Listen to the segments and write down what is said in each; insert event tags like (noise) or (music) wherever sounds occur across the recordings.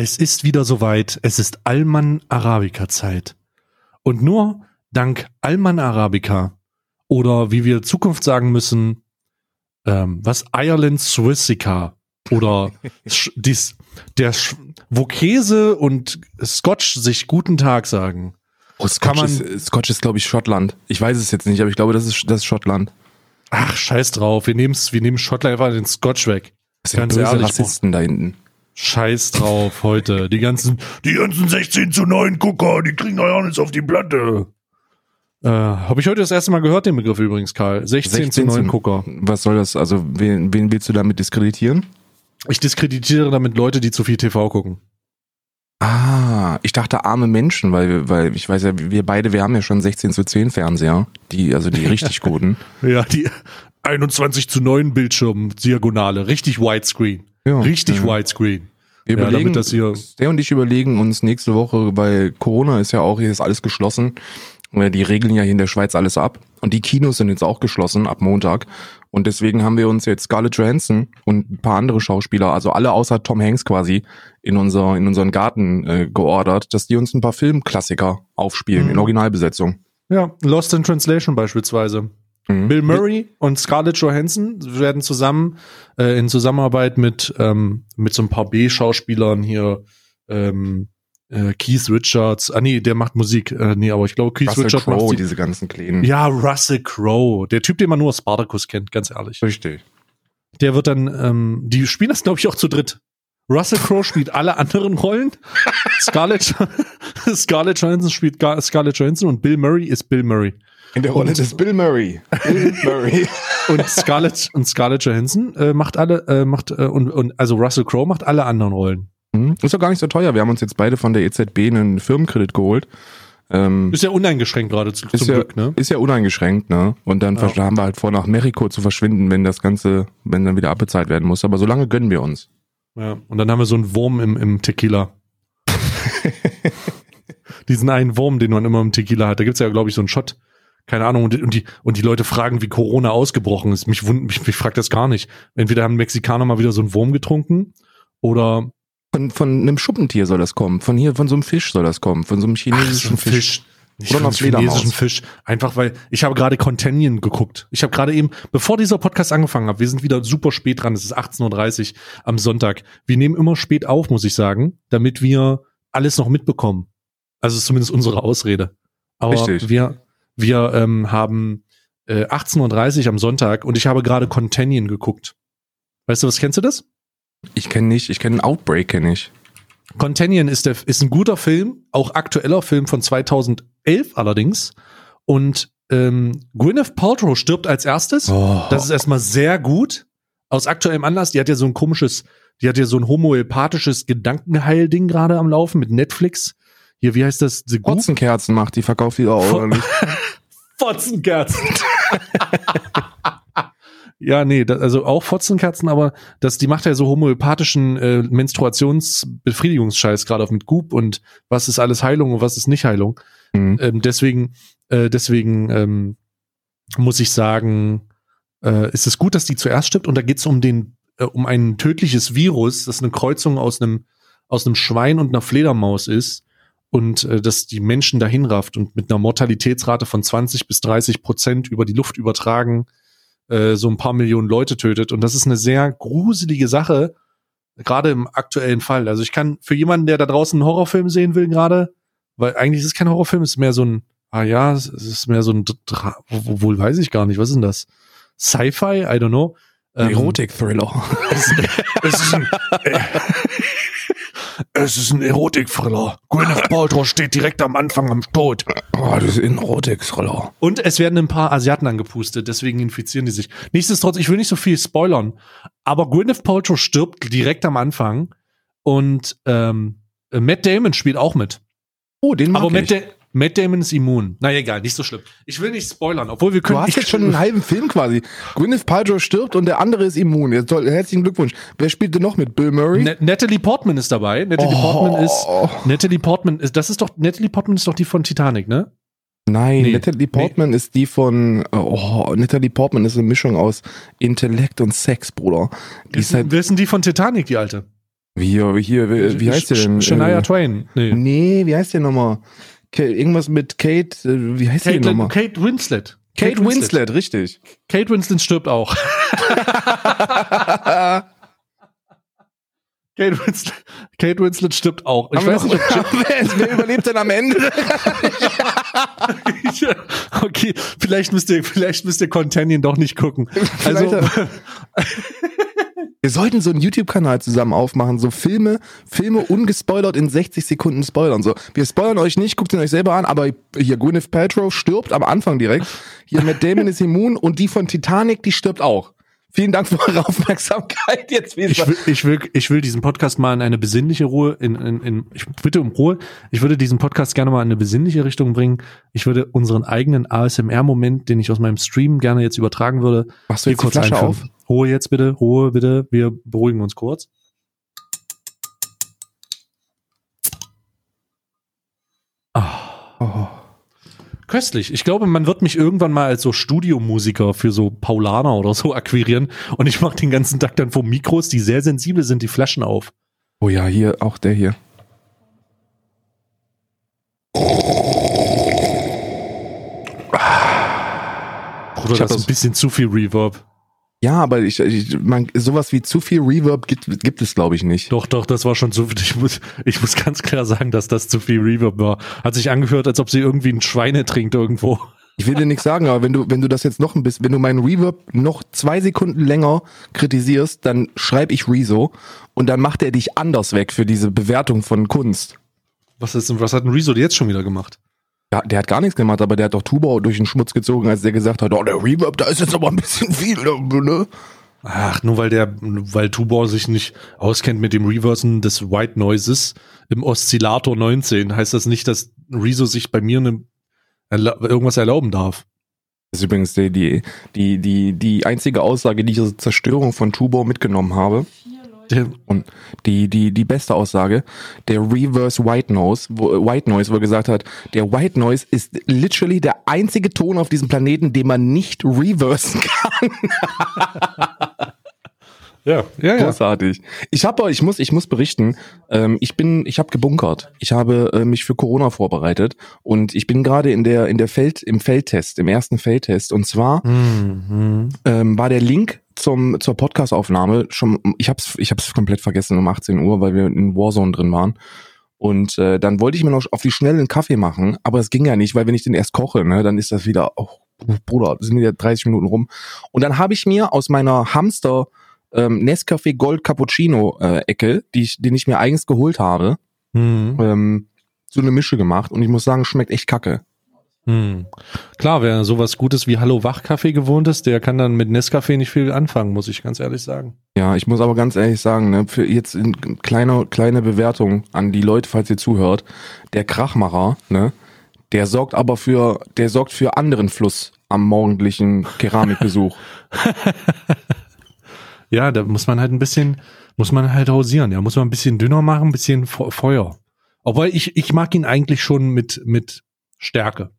Es ist wieder soweit. Es ist Alman Arabica Zeit. Und nur dank Alman Arabica oder wie wir Zukunft sagen müssen, ähm, was Ireland Swissika oder (laughs) dies, der, wo Käse und Scotch sich guten Tag sagen. Oh, Scotch, ist, Scotch ist, glaube ich, Schottland. Ich weiß es jetzt nicht, aber ich glaube, das ist, das ist Schottland. Ach, scheiß drauf. Wir, nehmen's, wir nehmen Schottland einfach den Scotch weg. Das sind Ganz ehrlich, Rassisten da hinten. Scheiß drauf heute. Die ganzen, die ganzen 16 zu 9 Gucker, die kriegen doch auch nichts auf die Platte. Äh, Habe ich heute das erste Mal gehört, den Begriff übrigens, Karl. 16, 16 zu 9 Gucker. Was soll das? Also, wen, wen willst du damit diskreditieren? Ich diskreditiere damit Leute, die zu viel TV gucken. Ah, ich dachte arme Menschen, weil, weil ich weiß ja, wir beide, wir haben ja schon 16 zu 10 Fernseher, die, also die richtig guten. (laughs) ja, die 21 zu 9 Bildschirm Diagonale, richtig Widescreen. Ja, richtig ja. Widescreen. Wir ja, überlegen, das hier der und ich überlegen uns nächste Woche, bei Corona ist ja auch, hier ist alles geschlossen. Die regeln ja hier in der Schweiz alles ab. Und die Kinos sind jetzt auch geschlossen ab Montag. Und deswegen haben wir uns jetzt Scarlett Johansson und ein paar andere Schauspieler, also alle außer Tom Hanks quasi, in, unser, in unseren Garten äh, geordert, dass die uns ein paar Filmklassiker aufspielen mhm. in Originalbesetzung. Ja, Lost in Translation beispielsweise. Mhm. Bill Murray und Scarlett Johansson werden zusammen äh, in Zusammenarbeit mit ähm, mit so ein paar B-Schauspielern hier ähm, äh, Keith Richards, ah nee, der macht Musik, äh, nee, aber ich glaube Keith Russell Richards Crowe, macht die, diese ganzen Kleinen. Ja, Russell Crowe, der Typ, den man nur aus Spartacus kennt, ganz ehrlich. Richtig. Der wird dann, ähm, die spielen das glaube ich auch zu dritt. Russell Crowe spielt alle anderen Rollen. (laughs) Scarlett, (laughs) Scarlett Johansson spielt Scarlett Johansson und Bill Murray ist Bill Murray. In der Rolle und, des Bill Murray. Bill (laughs) Murray. und Scarlett und Scarlett Johansson äh, macht alle, äh, macht äh, und, und also Russell Crowe macht alle anderen Rollen. Mhm. Ist doch gar nicht so teuer. Wir haben uns jetzt beide von der EZB einen Firmenkredit geholt. Ähm, ist ja uneingeschränkt gerade zu, zum ja, Glück, ne? Ist ja uneingeschränkt, ne? Und dann ja. haben wir halt vor, nach Mexiko zu verschwinden, wenn das Ganze, wenn dann wieder abbezahlt werden muss. Aber so lange gönnen wir uns. Ja, und dann haben wir so einen Wurm im, im Tequila. (laughs) Diesen einen Wurm, den man immer im Tequila hat. Da gibt's ja, glaube ich, so einen Shot. Keine Ahnung. Und die, und die, und die Leute fragen, wie Corona ausgebrochen ist. Mich, wund, mich, mich fragt das gar nicht. Entweder haben Mexikaner mal wieder so einen Wurm getrunken oder von, von einem Schuppentier soll das kommen. Von hier, von so einem Fisch soll das kommen. Von so einem chinesischen Ach, so ein Fisch. Fisch. Nicht Oder chinesischen Fisch. Einfach weil ich habe gerade Contention geguckt. Ich habe gerade eben, bevor dieser Podcast angefangen hat, wir sind wieder super spät dran. Es ist 18.30 Uhr am Sonntag. Wir nehmen immer spät auf, muss ich sagen, damit wir alles noch mitbekommen. Also ist zumindest unsere Ausrede. Aber Richtig. wir, wir ähm, haben äh, 18.30 Uhr am Sonntag und ich habe gerade Contention geguckt. Weißt du was, kennst du das? Ich kenne nicht, ich kenne Outbreak, kenne ich. Contention ist, der, ist ein guter Film, auch aktueller Film von 2011 allerdings. Und ähm, Gwyneth Paltrow stirbt als erstes. Oh. Das ist erstmal sehr gut. Aus aktuellem Anlass, die hat ja so ein komisches, die hat ja so ein homöopathisches Gedankenheil-Ding gerade am Laufen mit Netflix. Hier, wie heißt das? The Fotzenkerzen macht, die verkauft die auch, oder nicht? (laughs) Fotzenkerzen. (laughs) Ja, nee, das, also auch Fotzenkatzen, aber das, die macht ja so homöopathischen äh, Menstruationsbefriedigungsscheiß gerade auf mit Goop und was ist alles Heilung und was ist nicht Heilung. Mhm. Ähm, deswegen, äh, deswegen ähm, muss ich sagen, äh, ist es gut, dass die zuerst stirbt und da geht es um den, äh, um ein tödliches Virus, das eine Kreuzung aus einem aus einem Schwein und einer Fledermaus ist und äh, dass die Menschen dahin rafft und mit einer Mortalitätsrate von 20 bis 30 Prozent über die Luft übertragen äh, so ein paar Millionen Leute tötet. Und das ist eine sehr gruselige Sache, gerade im aktuellen Fall. Also ich kann für jemanden, der da draußen einen Horrorfilm sehen will, gerade, weil eigentlich ist es kein Horrorfilm, es ist mehr so ein, ah ja, es ist mehr so ein, wohl weiß ich gar nicht, was ist denn das? Sci-Fi? I don't know. Ähm, Erotik-Thriller. (laughs) Es, (laughs) es, ist ein, äh, es ist ein Erotik-Thriller. Gwyneth (laughs) Paltrow steht direkt am Anfang am Tod. Oh, das ist ein Erotik-Thriller. Und es werden ein paar Asiaten angepustet, deswegen infizieren die sich. Nichtsdestotrotz, ich will nicht so viel spoilern, aber Gwyneth Paltrow stirbt direkt am Anfang und ähm, Matt Damon spielt auch mit. Oh, den mag aber ich. Matt, Matt Damon ist immun. Na egal, nicht so schlimm. Ich will nicht spoilern, obwohl wir können. Du hast jetzt schon (laughs) einen halben Film quasi. Gwyneth Paltrow stirbt und der andere ist immun. Jetzt soll, herzlichen Glückwunsch. Wer spielt denn noch mit? Bill Murray? N Natalie Portman ist dabei. Natalie oh. Portman ist. Natalie Portman ist. Das ist doch. Natalie Portman ist doch die von Titanic, ne? Nein, nee. Natalie Portman nee. ist die von. Oh, Natalie Portman ist eine Mischung aus Intellekt und Sex, Bruder. Die ist halt, Wer ist denn die von Titanic, die alte? Wie, hier, hier, wie, wie heißt der denn? Shania Twain. Nee. nee, wie heißt der nochmal? Irgendwas mit Kate, äh, wie heißt Kate, die nochmal? Kate Winslet. Kate, Kate Winslet. Winslet, richtig. Kate Winslet stirbt auch. (laughs) Kate Winslet, Kate Winslet stirbt auch. Ich weiß nicht, wer, (laughs) (laughs) wer überlebt denn am Ende? okay, vielleicht müsst ihr, vielleicht müsst ihr Contention doch nicht gucken. Also, wir sollten so einen YouTube-Kanal zusammen aufmachen, so Filme, Filme ungespoilert in 60 Sekunden spoilern. So, wir spoilern euch nicht, guckt ihn euch selber an, aber hier Gwyneth Paltrow stirbt am Anfang direkt. Hier Matt Damon ist immun und die von Titanic, die stirbt auch. Vielen Dank für eure Aufmerksamkeit. Jetzt wieder. Ich will, ich will, ich will diesen Podcast mal in eine besinnliche Ruhe, in, in, in, ich bitte um Ruhe. Ich würde diesen Podcast gerne mal in eine besinnliche Richtung bringen. Ich würde unseren eigenen ASMR-Moment, den ich aus meinem Stream gerne jetzt übertragen würde, Machst du jetzt kurz die Flasche auf? Ruhe jetzt bitte, Ruhe bitte. Wir beruhigen uns kurz. Oh köstlich. Ich glaube, man wird mich irgendwann mal als so Studiomusiker für so Paulaner oder so akquirieren und ich mache den ganzen Tag dann vor Mikros, die sehr sensibel sind, die Flaschen auf. Oh ja, hier, auch der hier. Bruder, ich das ist ein bisschen zu viel Reverb. Ja, aber ich, ich man, sowas wie zu viel Reverb gibt, gibt es, glaube ich, nicht. Doch, doch, das war schon zu viel. Ich muss, ich muss ganz klar sagen, dass das zu viel Reverb war. Hat sich angehört, als ob sie irgendwie ein Schweine trinkt irgendwo. Ich will dir nichts sagen, aber wenn du, wenn du das jetzt noch ein bisschen, wenn du meinen Reverb noch zwei Sekunden länger kritisierst, dann schreibe ich Rezo und dann macht er dich anders weg für diese Bewertung von Kunst. Was ist, was hat ein Rezo jetzt schon wieder gemacht? Ja, der hat gar nichts gemacht, aber der hat doch Tuba durch den Schmutz gezogen, als der gesagt hat, oh, der Reverb, da ist jetzt aber ein bisschen viel, ne? Ach, nur weil der, weil Tubor sich nicht auskennt mit dem Reversen des White Noises im Oszillator 19, heißt das nicht, dass Rezo sich bei mir eine, irgendwas erlauben darf. Das ist übrigens die, die, die, die, die einzige Aussage, die ich aus Zerstörung von Tubor mitgenommen habe. Und die, die, die beste Aussage, der Reverse White Noise, wo, White Noise, wo er gesagt hat, der White Noise ist literally der einzige Ton auf diesem Planeten, den man nicht reversen (laughs) kann. Ja, ja, ja. Großartig. Ich habe, ich muss, ich muss berichten. Ähm, ich bin, ich habe gebunkert. Ich habe äh, mich für Corona vorbereitet und ich bin gerade in der, in der Feld, im Feldtest, im ersten Feldtest. Und zwar mhm. ähm, war der Link zum zur Podcastaufnahme schon. Ich hab's, ich hab's komplett vergessen um 18 Uhr, weil wir in Warzone drin waren. Und äh, dann wollte ich mir noch auf die schnelle einen Kaffee machen, aber es ging ja nicht, weil wenn ich den erst koche, ne, dann ist das wieder, oh, Bruder, sind wieder 30 Minuten rum. Und dann habe ich mir aus meiner Hamster ähm, Nescafé Gold Cappuccino äh, Ecke, die ich, den ich mir eigens geholt habe, mhm. ähm, so eine Mische gemacht und ich muss sagen, schmeckt echt kacke. Hm. Klar, wer sowas Gutes wie Hallo Wachkaffee gewohnt ist, der kann dann mit Nescafé nicht viel anfangen, muss ich ganz ehrlich sagen. Ja, ich muss aber ganz ehrlich sagen, ne, für jetzt in kleine, kleine Bewertung an die Leute, falls ihr zuhört, der Krachmacher, ne, der sorgt aber für, der sorgt für anderen Fluss am morgendlichen Keramikbesuch. (laughs) Ja, da muss man halt ein bisschen, muss man halt hausieren. Ja, muss man ein bisschen dünner machen, ein bisschen Feuer. Obwohl ich, ich mag ihn eigentlich schon mit, mit Stärke.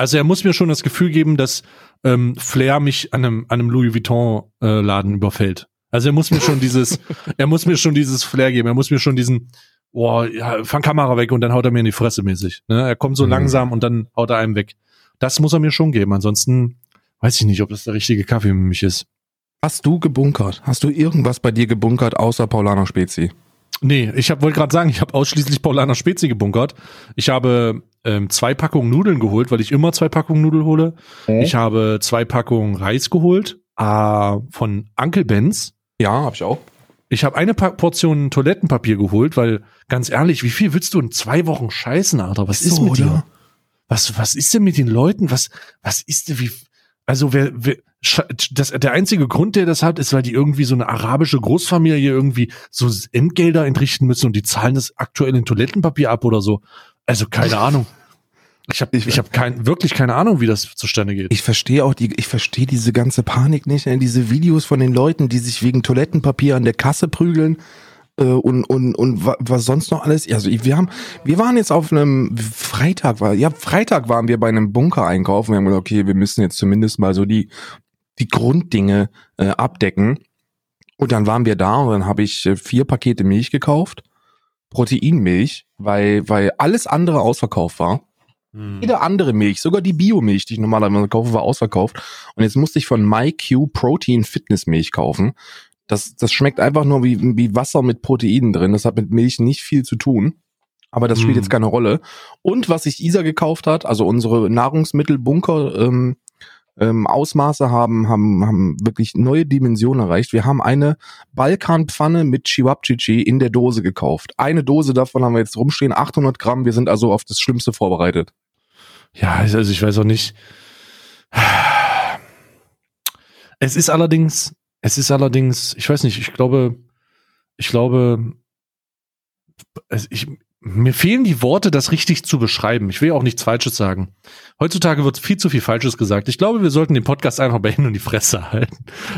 Also er muss mir schon das Gefühl geben, dass ähm, Flair mich an einem, an einem Louis Vuitton äh, Laden überfällt. Also er muss mir schon dieses, (laughs) er muss mir schon dieses Flair geben. Er muss mir schon diesen, boah, ja, fang Kamera weg und dann haut er mir in die Fresse mäßig. Ne? Er kommt so mhm. langsam und dann haut er einem weg. Das muss er mir schon geben. Ansonsten weiß ich nicht, ob das der richtige Kaffee für mich ist. Hast du gebunkert? Hast du irgendwas bei dir gebunkert außer Paulaner Spezi? Nee, ich wollte gerade sagen, ich habe ausschließlich Paulaner Spezi gebunkert. Ich habe ähm, zwei Packungen Nudeln geholt, weil ich immer zwei Packungen Nudeln hole. Okay. Ich habe zwei Packungen Reis geholt äh, von Uncle Benz. Ja, habe ich auch. Ich habe eine pa Portion Toilettenpapier geholt, weil ganz ehrlich, wie viel willst du in zwei Wochen scheißen, Alter? Was so, ist mit oder? dir? Was was ist denn mit den Leuten? Was was ist denn wie also wer, wer das, der einzige Grund, der das hat, ist, weil die irgendwie so eine arabische Großfamilie irgendwie so Entgelder entrichten müssen und die zahlen das aktuell in Toilettenpapier ab oder so. Also keine Ahnung. Ich habe ich, ich hab kein, wirklich keine Ahnung, wie das zustande geht. Ich verstehe auch die, ich verstehe diese ganze Panik nicht. Ne? Diese Videos von den Leuten, die sich wegen Toilettenpapier an der Kasse prügeln äh, und und und was sonst noch alles. Also wir haben, wir waren jetzt auf einem Freitag war, ja Freitag waren wir bei einem Bunker einkaufen. Wir haben gesagt, okay, wir müssen jetzt zumindest mal so die die Grunddinge äh, abdecken. Und dann waren wir da und dann habe ich äh, vier Pakete Milch gekauft. Proteinmilch, weil, weil alles andere ausverkauft war. Hm. Jede andere Milch, sogar die Biomilch, die ich normalerweise kaufe, war ausverkauft. Und jetzt musste ich von MyQ Protein Fitness Milch kaufen. Das, das schmeckt einfach nur wie, wie Wasser mit Proteinen drin. Das hat mit Milch nicht viel zu tun. Aber das spielt hm. jetzt keine Rolle. Und was sich Isa gekauft hat, also unsere Nahrungsmittelbunker, ähm, ähm, Ausmaße haben, haben, haben wirklich neue Dimensionen erreicht. Wir haben eine Balkanpfanne mit Chiwapchichi in der Dose gekauft. Eine Dose davon haben wir jetzt rumstehen, 800 Gramm. Wir sind also auf das Schlimmste vorbereitet. Ja, also ich weiß auch nicht. Es ist allerdings, es ist allerdings, ich weiß nicht, ich glaube, ich glaube, ich, mir fehlen die Worte, das richtig zu beschreiben. Ich will auch nichts Falsches sagen. Heutzutage wird viel zu viel Falsches gesagt. Ich glaube, wir sollten den Podcast einfach beenden und die Fresse halten.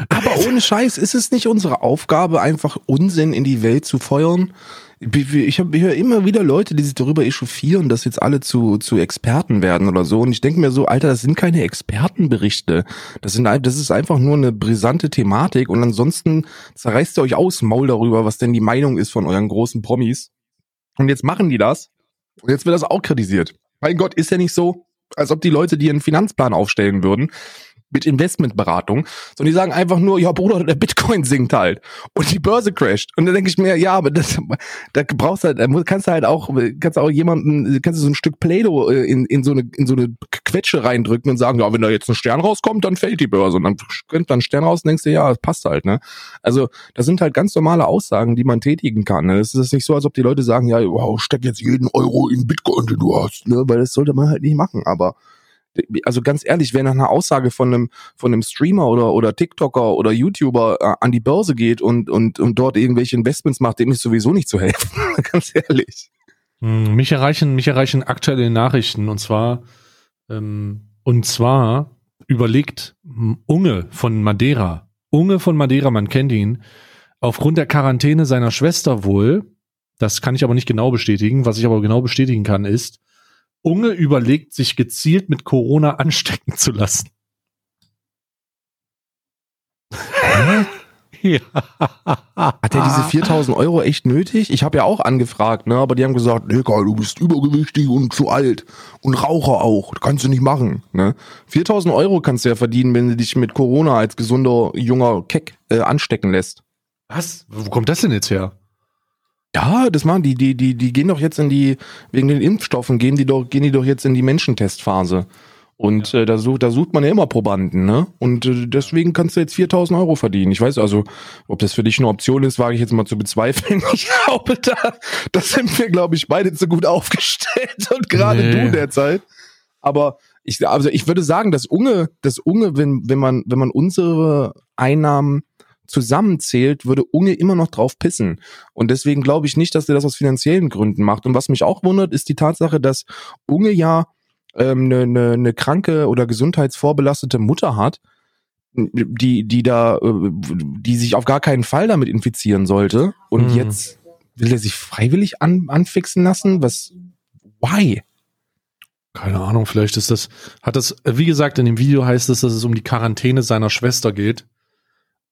Aber ohne Scheiß, ist es nicht unsere Aufgabe, einfach Unsinn in die Welt zu feuern? Ich, hab, ich höre immer wieder Leute, die sich darüber echauffieren, dass jetzt alle zu, zu Experten werden oder so. Und ich denke mir so, Alter, das sind keine Expertenberichte. Das, sind, das ist einfach nur eine brisante Thematik. Und ansonsten zerreißt ihr euch aus Maul darüber, was denn die Meinung ist von euren großen Promis. Und jetzt machen die das. Und jetzt wird das auch kritisiert. Mein Gott, ist ja nicht so, als ob die Leute, die einen Finanzplan aufstellen würden, mit Investmentberatung, sondern die sagen einfach nur, ja Bruder, der Bitcoin sinkt halt und die Börse crasht. Und dann denke ich mir, ja, aber das, da brauchst halt, kannst du halt auch, kannst auch jemanden, kannst du so ein Stück Play-Doh äh, in, in so eine, in so eine Quetsche reindrücken und sagen, ja, wenn da jetzt ein Stern rauskommt, dann fällt die Börse. Und dann kommt dann ein Stern raus und denkst du, ja, das passt halt, ne? Also, das sind halt ganz normale Aussagen, die man tätigen kann. Ne? Es ist nicht so, als ob die Leute sagen, ja, wow, steck jetzt jeden Euro in Bitcoin, den du hast, ne? Weil das sollte man halt nicht machen, aber also ganz ehrlich, wer nach einer Aussage von einem von einem Streamer oder oder TikToker oder YouTuber äh, an die Börse geht und und und dort irgendwelche Investments macht, dem ist sowieso nicht zu helfen. (laughs) ganz ehrlich. Hm, mich erreichen mich erreichen aktuelle Nachrichten und zwar ähm, und zwar überlegt Unge von Madeira. Unge von Madeira, man kennt ihn, aufgrund der Quarantäne seiner Schwester wohl. Das kann ich aber nicht genau bestätigen. Was ich aber genau bestätigen kann, ist, Unge überlegt, sich gezielt mit Corona anstecken zu lassen. Hä? Ja. Hat er diese 4000 Euro echt nötig? Ich habe ja auch angefragt, ne, aber die haben gesagt, nee, Karl, du bist übergewichtig und zu alt und Raucher auch, das kannst du nicht machen, ne? 4000 Euro kannst du ja verdienen, wenn du dich mit Corona als gesunder junger Keck äh, anstecken lässt. Was? Wo kommt das denn jetzt her? Ja, das machen die, die, die, die gehen doch jetzt in die, wegen den Impfstoffen, gehen die doch, gehen die doch jetzt in die Menschentestphase. Und ja. äh, da, sucht, da sucht man ja immer Probanden, ne? Und äh, deswegen kannst du jetzt 4000 Euro verdienen. Ich weiß also, ob das für dich eine Option ist, wage ich jetzt mal zu bezweifeln. (laughs) Ich glaube, da, da sind wir, glaube ich, beide zu gut aufgestellt und gerade nee. du derzeit. Aber ich, also ich würde sagen, das Unge, das Unge, wenn, wenn man, wenn man unsere Einnahmen zusammenzählt, würde Unge immer noch drauf pissen. Und deswegen glaube ich nicht, dass er das aus finanziellen Gründen macht. Und was mich auch wundert, ist die Tatsache, dass Unge ja ähm, eine, eine, eine kranke oder gesundheitsvorbelastete Mutter hat, die, die da, äh, die sich auf gar keinen Fall damit infizieren sollte. Und hm. jetzt will er sich freiwillig an, anfixen lassen? Was? Why? Keine Ahnung, vielleicht ist das, hat das, wie gesagt, in dem Video heißt es, dass es um die Quarantäne seiner Schwester geht.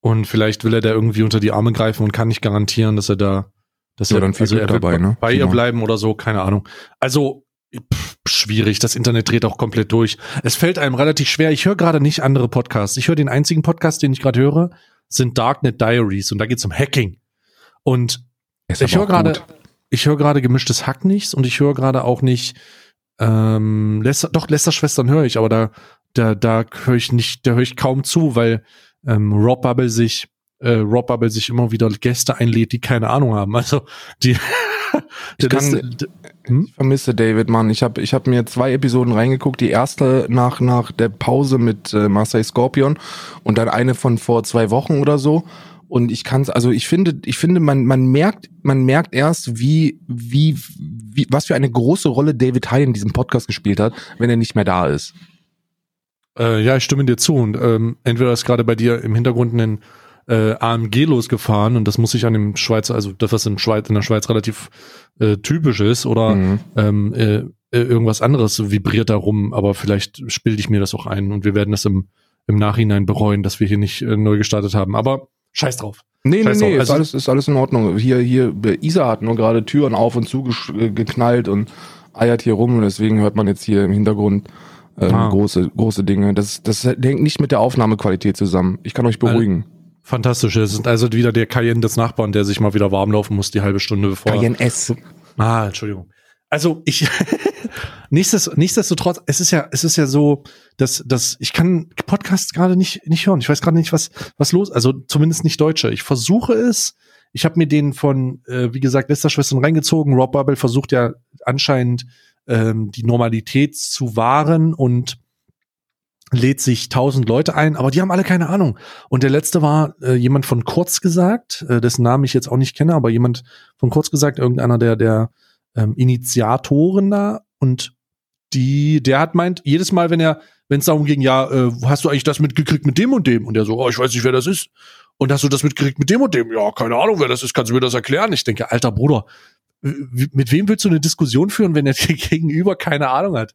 Und vielleicht will er da irgendwie unter die Arme greifen und kann nicht garantieren, dass er da, dass ja, er, dann also er dabei, ne? bei genau. ihr bleiben oder so, keine Ahnung. Also pff, schwierig, das Internet dreht auch komplett durch. Es fällt einem relativ schwer. Ich höre gerade nicht andere Podcasts. Ich höre den einzigen Podcast, den ich gerade höre, sind Darknet Diaries und da geht's um Hacking. Und ich höre gerade, ich höre gerade gemischtes Hack nichts und ich höre gerade auch nicht ähm, Lester, doch Lester Schwestern höre ich, aber da da da höre ich nicht, da höre ich kaum zu, weil ähm, Rob Bubble sich äh, Rob Bubble sich immer wieder Gäste einlädt, die keine Ahnung haben. Also die (laughs) ich, kann, hm? ich vermisse David, Mann. Ich habe ich hab mir zwei Episoden reingeguckt. Die erste nach, nach der Pause mit äh, Marseille Scorpion und dann eine von vor zwei Wochen oder so. Und ich kann es, also ich finde, ich finde, man, man merkt, man merkt erst, wie, wie, wie, was für eine große Rolle David High in diesem Podcast gespielt hat, wenn er nicht mehr da ist. Äh, ja, ich stimme dir zu. Und ähm, entweder ist gerade bei dir im Hintergrund ein äh, AMG losgefahren und das muss ich an dem Schweizer, also das, was in, Schweiz, in der Schweiz relativ äh, typisch ist, oder mhm. ähm, äh, äh irgendwas anderes vibriert da rum, aber vielleicht bilde ich mir das auch ein und wir werden das im, im Nachhinein bereuen, dass wir hier nicht äh, neu gestartet haben. Aber Scheiß drauf. Nee, Scheiß nee, nee, drauf. ist, Also- alles, ist alles in Ordnung. Hier, hier, Isa hat nur gerade Türen auf und zu äh, geknallt und eiert hier rum und deswegen hört man jetzt hier im Hintergrund ähm, Ah. große, große Dinge. Das, das hängt nicht mit der Aufnahmequalität zusammen. Ich kann euch beruhigen. Fantastisch. Es ist also wieder der Cayenne des Nachbarn, der sich mal wieder warm laufen muss, die halbe Stunde bevor. Cayenne S. Ah, Entschuldigung. Also ich (laughs) nichtsdest, nichtsdestotrotz, es ist ja, es ist ja so, dass, dass ich kann Podcasts gerade nicht nicht hören. Ich weiß gerade nicht, was was los. Also zumindest nicht Deutsche. Ich versuche es. Ich habe mir den von, äh, wie gesagt, Lästerschwestern reingezogen. Rob Bubble versucht ja anscheinend ähm, die Normalität zu wahren und lädt sich tausend Leute ein, aber die haben alle keine Ahnung. Und der letzte war äh, jemand von Kurz gesagt, äh, dessen Namen ich jetzt auch nicht kenne, aber jemand von Kurz gesagt, irgendeiner der der ähm, Initiatoren da und die, der hat meint, jedes Mal, wenn er, wenn es darum ging, ja, äh, hast du eigentlich das mitgekriegt mit dem und dem? Und der so, oh, ich weiß nicht, wer das ist. Und hast du das mitgekriegt mit dem und dem? Ja, keine Ahnung, wer das ist, kannst du mir das erklären? Ich denke, alter Bruder, mit wem willst du eine Diskussion führen, wenn der dir (laughs) gegenüber keine Ahnung hat?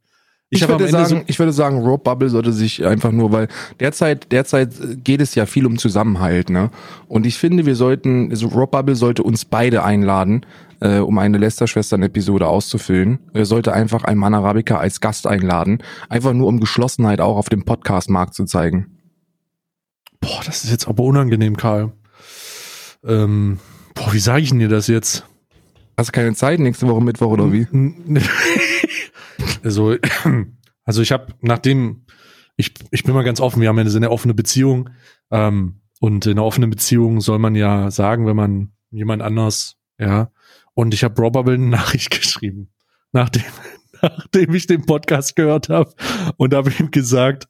Ich, am würde sagen, ich würde sagen, Rope Bubble sollte sich einfach nur, weil derzeit, derzeit geht es ja viel um Zusammenhalt, ne? Und ich finde, wir sollten, also Rope Bubble sollte uns beide einladen, äh, um eine Lester-Schwestern-Episode auszufüllen. Er sollte einfach einen Mann Arabica als Gast einladen, einfach nur um Geschlossenheit auch auf dem Podcast-Markt zu zeigen. Boah, das ist jetzt aber unangenehm, Karl. Ähm, boah, wie sage ich denn dir das jetzt? Hast du keine Zeit nächste Woche Mittwoch oder wie? (laughs) also, (clears throat) also ich habe nachdem ich ich bin mal ganz offen, wir haben ja eine sehr offene Beziehung ähm, und in einer offenen Beziehung soll man ja sagen, wenn man jemand anders, ja, und ich habe Robert eine Nachricht (laughs) geschrieben, nachdem (laughs) nachdem ich den Podcast gehört habe und habe ihm gesagt,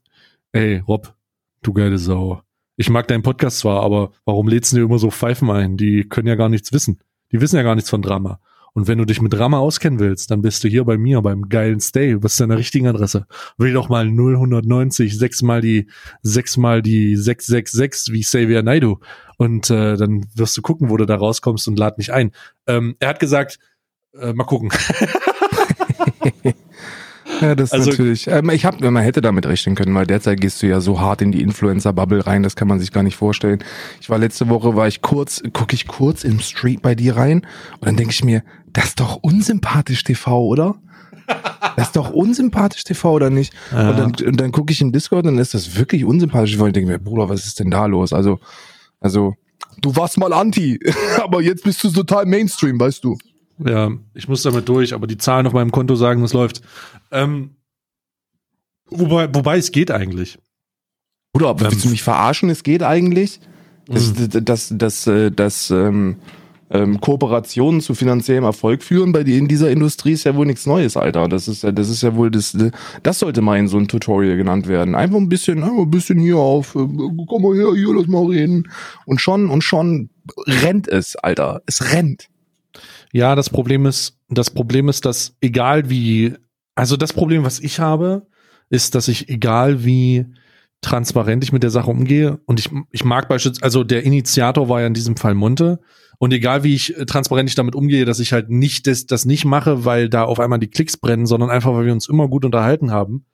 ey Rob, du geile Sau. Ich mag deinen Podcast zwar, aber warum lädst du dir immer so Pfeifen ein? Die können ja gar nichts wissen. Die wissen ja gar nichts von Drama. Und wenn du dich mit Drama auskennen willst, dann bist du hier bei mir beim geilen Stay. Was ist deine richtige Adresse? Will doch mal 0190, sechsmal die, sechsmal die 666 wie Xavier Naidu. Und äh, dann wirst du gucken, wo du da rauskommst und lad mich ein. Ähm, er hat gesagt, äh, mal gucken. (laughs) (laughs) Ja, das ist Also- natürlich. Ähm, ich hab, man hätte damit rechnen können, weil derzeit gehst du ja so hart in die Influencer-Bubble rein, das kann man sich gar nicht vorstellen. Ich war letzte Woche, war ich kurz, gucke ich kurz im Street bei dir rein und dann denke ich mir, das ist doch unsympathisch TV, oder? Das ist doch unsympathisch TV, oder nicht? Ja. Und dann, und dann gucke ich in Discord und dann ist das wirklich unsympathisch ich denke mir, Bruder, was ist denn da los? Also, also, du warst mal Anti, (laughs) aber jetzt bist du total Mainstream, weißt du. Ja, ich muss damit durch, aber die Zahlen auf meinem Konto sagen, es läuft. Ähm, wobei, wobei es geht eigentlich. Bruder, willst Ähm, du mich verarschen? Es geht eigentlich. Das, Mhm. das, das, äh, das, ähm, ähm, Kooperationen zu finanziellem Erfolg führen bei in dieser Industrie ist ja wohl nichts Neues, Alter. Das ist ja, das ist ja wohl das, das sollte mal in so ein Tutorial genannt werden. Einfach ein bisschen, ein bisschen hier auf, äh, komm mal her, hier, lass mal reden. Und schon, und schon rennt es, Alter. Es rennt. Ja, das Problem ist, das Problem ist, dass egal wie, also das Problem, was ich habe, ist, dass ich egal wie transparent ich mit der Sache umgehe und ich, ich mag beispielsweise, also der Initiator war ja in diesem Fall Monte und egal wie ich transparent ich damit umgehe, dass ich halt nicht das, das nicht mache, weil da auf einmal die Klicks brennen, sondern einfach, weil wir uns immer gut unterhalten haben,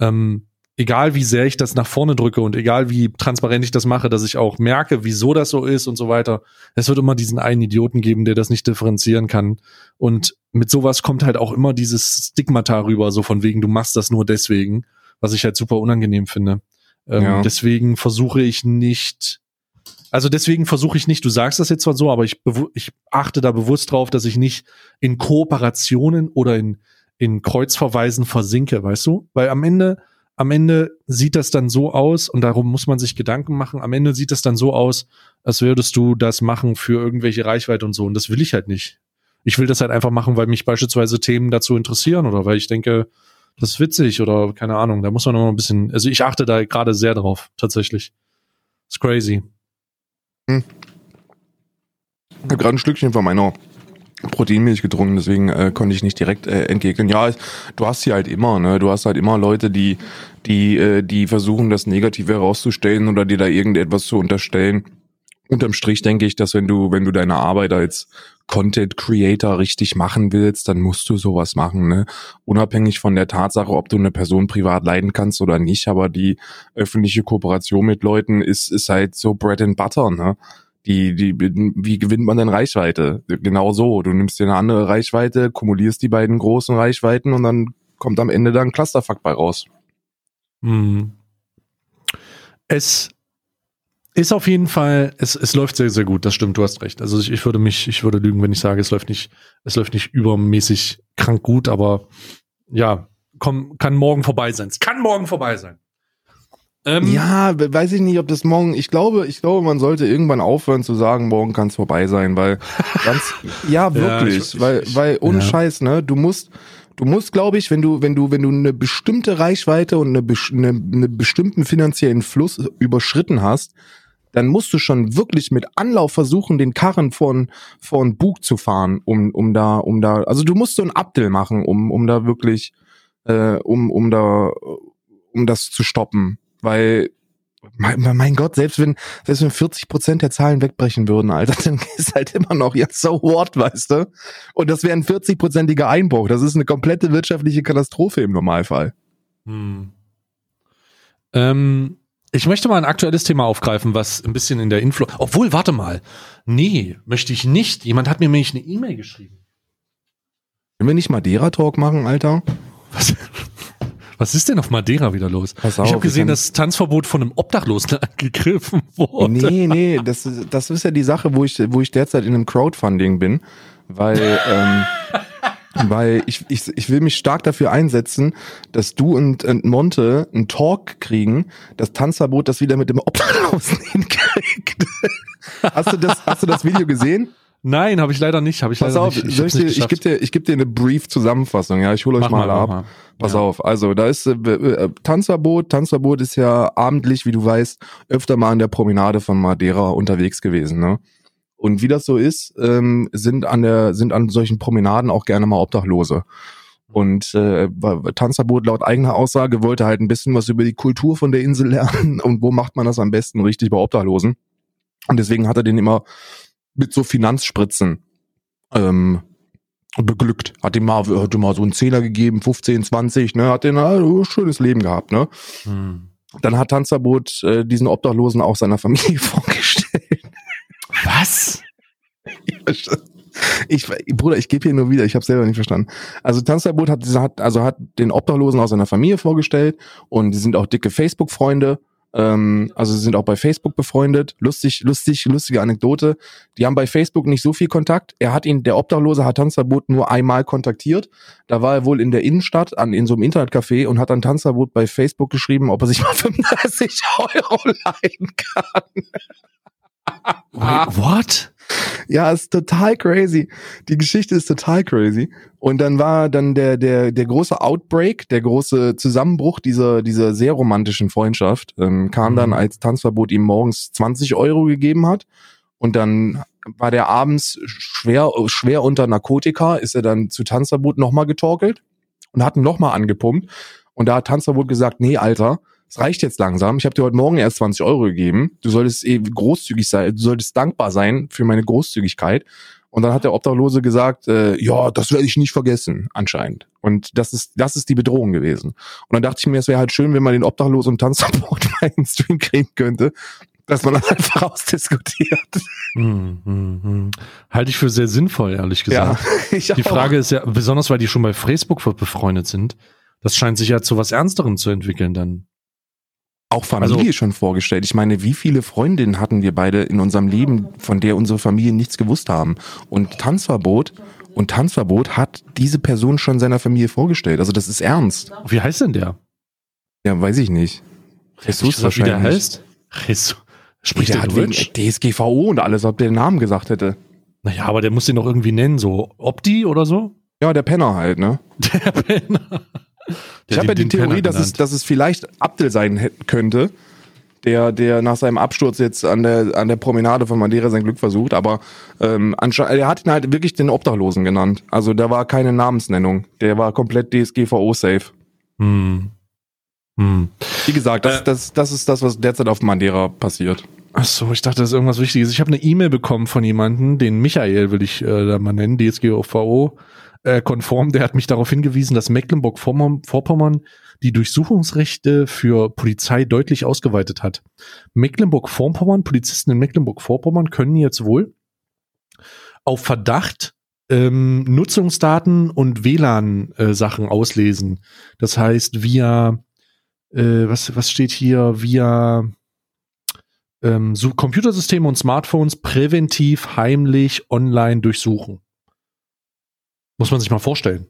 ähm, egal wie sehr ich das nach vorne drücke und egal wie transparent ich das mache, dass ich auch merke, wieso das so ist und so weiter. Es wird immer diesen einen Idioten geben, der das nicht differenzieren kann. Und mit sowas kommt halt auch immer dieses Stigmata rüber, so von wegen, du machst das nur deswegen, was ich halt super unangenehm finde. Ähm, Ja. Deswegen versuche ich nicht, also deswegen versuche ich nicht, du sagst das jetzt zwar so, aber ich, ich achte da bewusst drauf, dass ich nicht in Kooperationen oder in, in Kreuzverweisen versinke, weißt du? Weil am Ende, am Ende sieht das dann so aus, und darum muss man sich Gedanken machen, am Ende sieht das dann so aus, als würdest du das machen für irgendwelche Reichweite und so. Und das will ich halt nicht. Ich will das halt einfach machen, weil mich beispielsweise Themen dazu interessieren oder weil ich denke, das ist witzig oder keine Ahnung. Da muss man noch ein bisschen, also ich achte da gerade sehr drauf, tatsächlich. Ist crazy. Ich habe gerade ein Stückchen von meiner Proteinmilch getrunken, deswegen äh, konnte ich nicht direkt äh, entgegnen. Ja, du hast sie halt immer, ne? Du hast halt immer Leute, die, die, äh, die versuchen, das Negative herauszustellen oder dir da irgendetwas zu unterstellen. unterm Strich denke ich, dass wenn du, wenn du deine Arbeit als Content Creator richtig machen willst, dann musst du sowas machen, ne? Unabhängig von der Tatsache, ob du eine Person privat leiden kannst oder nicht, aber die öffentliche Kooperation mit Leuten ist, ist halt so Bread and Butter, ne? Die, die, wie gewinnt man denn Reichweite? Genau so. Du nimmst dir eine andere Reichweite, kumulierst die beiden großen Reichweiten und dann kommt am Ende dann Clusterfuck bei raus. Hm. Es ist auf jeden Fall, es, es läuft sehr, sehr gut, das stimmt, du hast recht. Also ich, ich würde mich, ich würde lügen, wenn ich sage, es läuft nicht, es läuft nicht übermäßig krank gut, aber ja, komm, kann morgen vorbei sein. Es kann morgen vorbei sein. Ähm, ja, weiß ich nicht, ob das morgen, ich glaube, ich glaube, man sollte irgendwann aufhören zu sagen, morgen kann es vorbei sein, weil (laughs) ganz, ja, wirklich, ja, ich, weil, weil ohne ja. Scheiß, ne, du musst, du musst, glaube ich, wenn du, wenn du, wenn du eine bestimmte Reichweite und eine, eine, eine bestimmten finanziellen Fluss überschritten hast, dann musst du schon wirklich mit Anlauf versuchen, den Karren von von Bug zu fahren, um um da um da also du musst so ein Abdel machen, um um da wirklich äh, um um da um das zu stoppen, weil mein, mein Gott, selbst wenn selbst wenn 40 Prozent der Zahlen wegbrechen würden, Alter, (laughs) dann ist halt immer noch ja so what, weißt du? Und das wäre ein 40-prozentiger Einbruch. Das ist eine komplette wirtschaftliche Katastrophe im Normalfall. Hm. Ähm, ich möchte mal ein aktuelles Thema aufgreifen, was ein bisschen in der Influ. Obwohl, warte mal. Nee, möchte ich nicht. Jemand hat mir nämlich eine E-Mail geschrieben. Können wir nicht Madeira-Talk machen, Alter? Was, was ist denn auf Madeira wieder los? Pass auf, ich habe gesehen, das Tanzverbot von einem Obdachlosen (laughs) angegriffen wurde. Nee, nee, das, das ist ja die Sache, wo ich, wo ich derzeit in einem Crowdfunding bin. Weil ähm, (laughs) weil ich, ich, ich will mich stark dafür einsetzen, dass du und, und Monte einen Talk kriegen, das Tanzverbot das wieder mit dem Obdachlosen (laughs) hinkriegt. hast du das, hast du das Video gesehen? Nein, habe ich leider nicht. Hab ich Pass leider auf, nicht. Ich, ich, dir, ich gebe dir, ich geb dir eine brief Zusammenfassung. Ja, ich hole euch mach mal, mal ab. Mal. Pass ja. auf. Also da ist äh, äh, Tanzverbot. Tanzverbot ist ja abendlich, wie du weißt, öfter mal an der Promenade von Madeira unterwegs gewesen. Ne? Und wie das so ist, ähm, sind an der sind an solchen Promenaden auch gerne mal Obdachlose. Und äh, Tanzverbot laut eigener Aussage wollte halt ein bisschen was über die Kultur von der Insel lernen (laughs) und wo macht man das am besten richtig bei Obdachlosen. Und deswegen hat er den immer mit so Finanzspritzen ähm, beglückt. Hat ihm mal, hat ihm mal so einen Zehner gegeben, 15, 20, ne, hat den ein schönes Leben gehabt, ne. Hm. Dann hat Tanzverbot äh, diesen Obdachlosen auch seiner Familie (laughs) vorgestellt. Was? (laughs) Ich, Bruder, ich gebe hier nur wieder, ich habe selber nicht verstanden. Also Tanzverbot hat, hat, also hat den Obdachlosen aus seiner Familie vorgestellt und die sind auch dicke Facebook-Freunde. Ähm, also sie sind auch bei Facebook befreundet. Lustig, lustig, lustige Anekdote. Die haben bei Facebook nicht so viel Kontakt. Er hat ihn, der Obdachlose hat Tanzverbot nur einmal kontaktiert. Da war er wohl in der Innenstadt an in so einem Internetcafé und hat dann Tanzverbot bei Facebook geschrieben, ob er sich mal (laughs) 35 Euro leihen kann. Wait, what? Ja, ist total crazy. Die Geschichte ist total crazy. Und dann war dann der, der, der große Outbreak, der große Zusammenbruch dieser, dieser sehr romantischen Freundschaft, ähm, kam mhm. dann, als Tanzverbot ihm morgens 20 Euro gegeben hat. Und dann war der abends schwer, schwer unter Narkotika, ist er dann zu Tanzverbot nochmal getorkelt und hat ihn nochmal angepumpt. Und da hat Tanzverbot gesagt, nee, Alter, es reicht jetzt langsam. Ich habe dir heute Morgen erst 20 Euro gegeben. Du solltest eh großzügig sein, du solltest dankbar sein für meine Großzügigkeit. Und dann hat der Obdachlose gesagt, äh, ja, das werde ich nicht vergessen, anscheinend. Und das ist, das ist die Bedrohung gewesen. Und dann dachte ich mir, es wäre halt schön, wenn man den Obdachlosen und Tanzverbot mal in den Stream kriegen könnte, dass man das (laughs) einfach ausdiskutiert. Hm, hm, hm. Halte ich für sehr sinnvoll, ehrlich gesagt. Ja, (laughs) ich die Frage ist ja, besonders weil die schon bei Facebook befreundet sind, das scheint sich ja zu was Ernsterem zu entwickeln dann auch Familie also, schon vorgestellt. Ich meine, wie viele Freundinnen hatten wir beide in unserem Leben, von der unsere Familie nichts gewusst haben? Und Tanzverbot und Tanzverbot hat diese Person schon seiner Familie vorgestellt. Also das ist ernst. Wie heißt denn der? Ja, weiß ich nicht. Jesus wahrscheinlich. Wie der heißt? Jesus. Spricht der, der Deutsch? DSGVO und alles, ob der den Namen gesagt hätte. Naja, aber der muss den noch irgendwie nennen, so Opti oder so? Ja, der Penner halt, ne? Der Penner ich habe ja die Theorie, dass es, dass es vielleicht Abdel sein könnte, der, der nach seinem Absturz jetzt an der, an der Promenade von Madeira sein Glück versucht, aber ähm, er hat ihn halt wirklich den Obdachlosen genannt. Also da war keine Namensnennung. Der war komplett DSGVO-safe. Hm. Hm. Wie gesagt, das, äh, das, das ist das, was derzeit auf Madeira passiert. Ach so, ich dachte, das ist irgendwas Wichtiges. Ich habe eine E-Mail bekommen von jemandem, den Michael will ich äh, da mal nennen, DSGVO äh, konform. Der hat mich darauf hingewiesen, dass Mecklenburg-Vorpommern die Durchsuchungsrechte für Polizei deutlich ausgeweitet hat. Mecklenburg-Vorpommern, Polizisten in Mecklenburg-Vorpommern können jetzt wohl auf Verdacht ähm, Nutzungsdaten und WLAN-Sachen äh, auslesen. Das heißt, via, äh, was, was steht hier, via ähm, so Computersysteme und Smartphones präventiv, heimlich, online durchsuchen. Muss man sich mal vorstellen.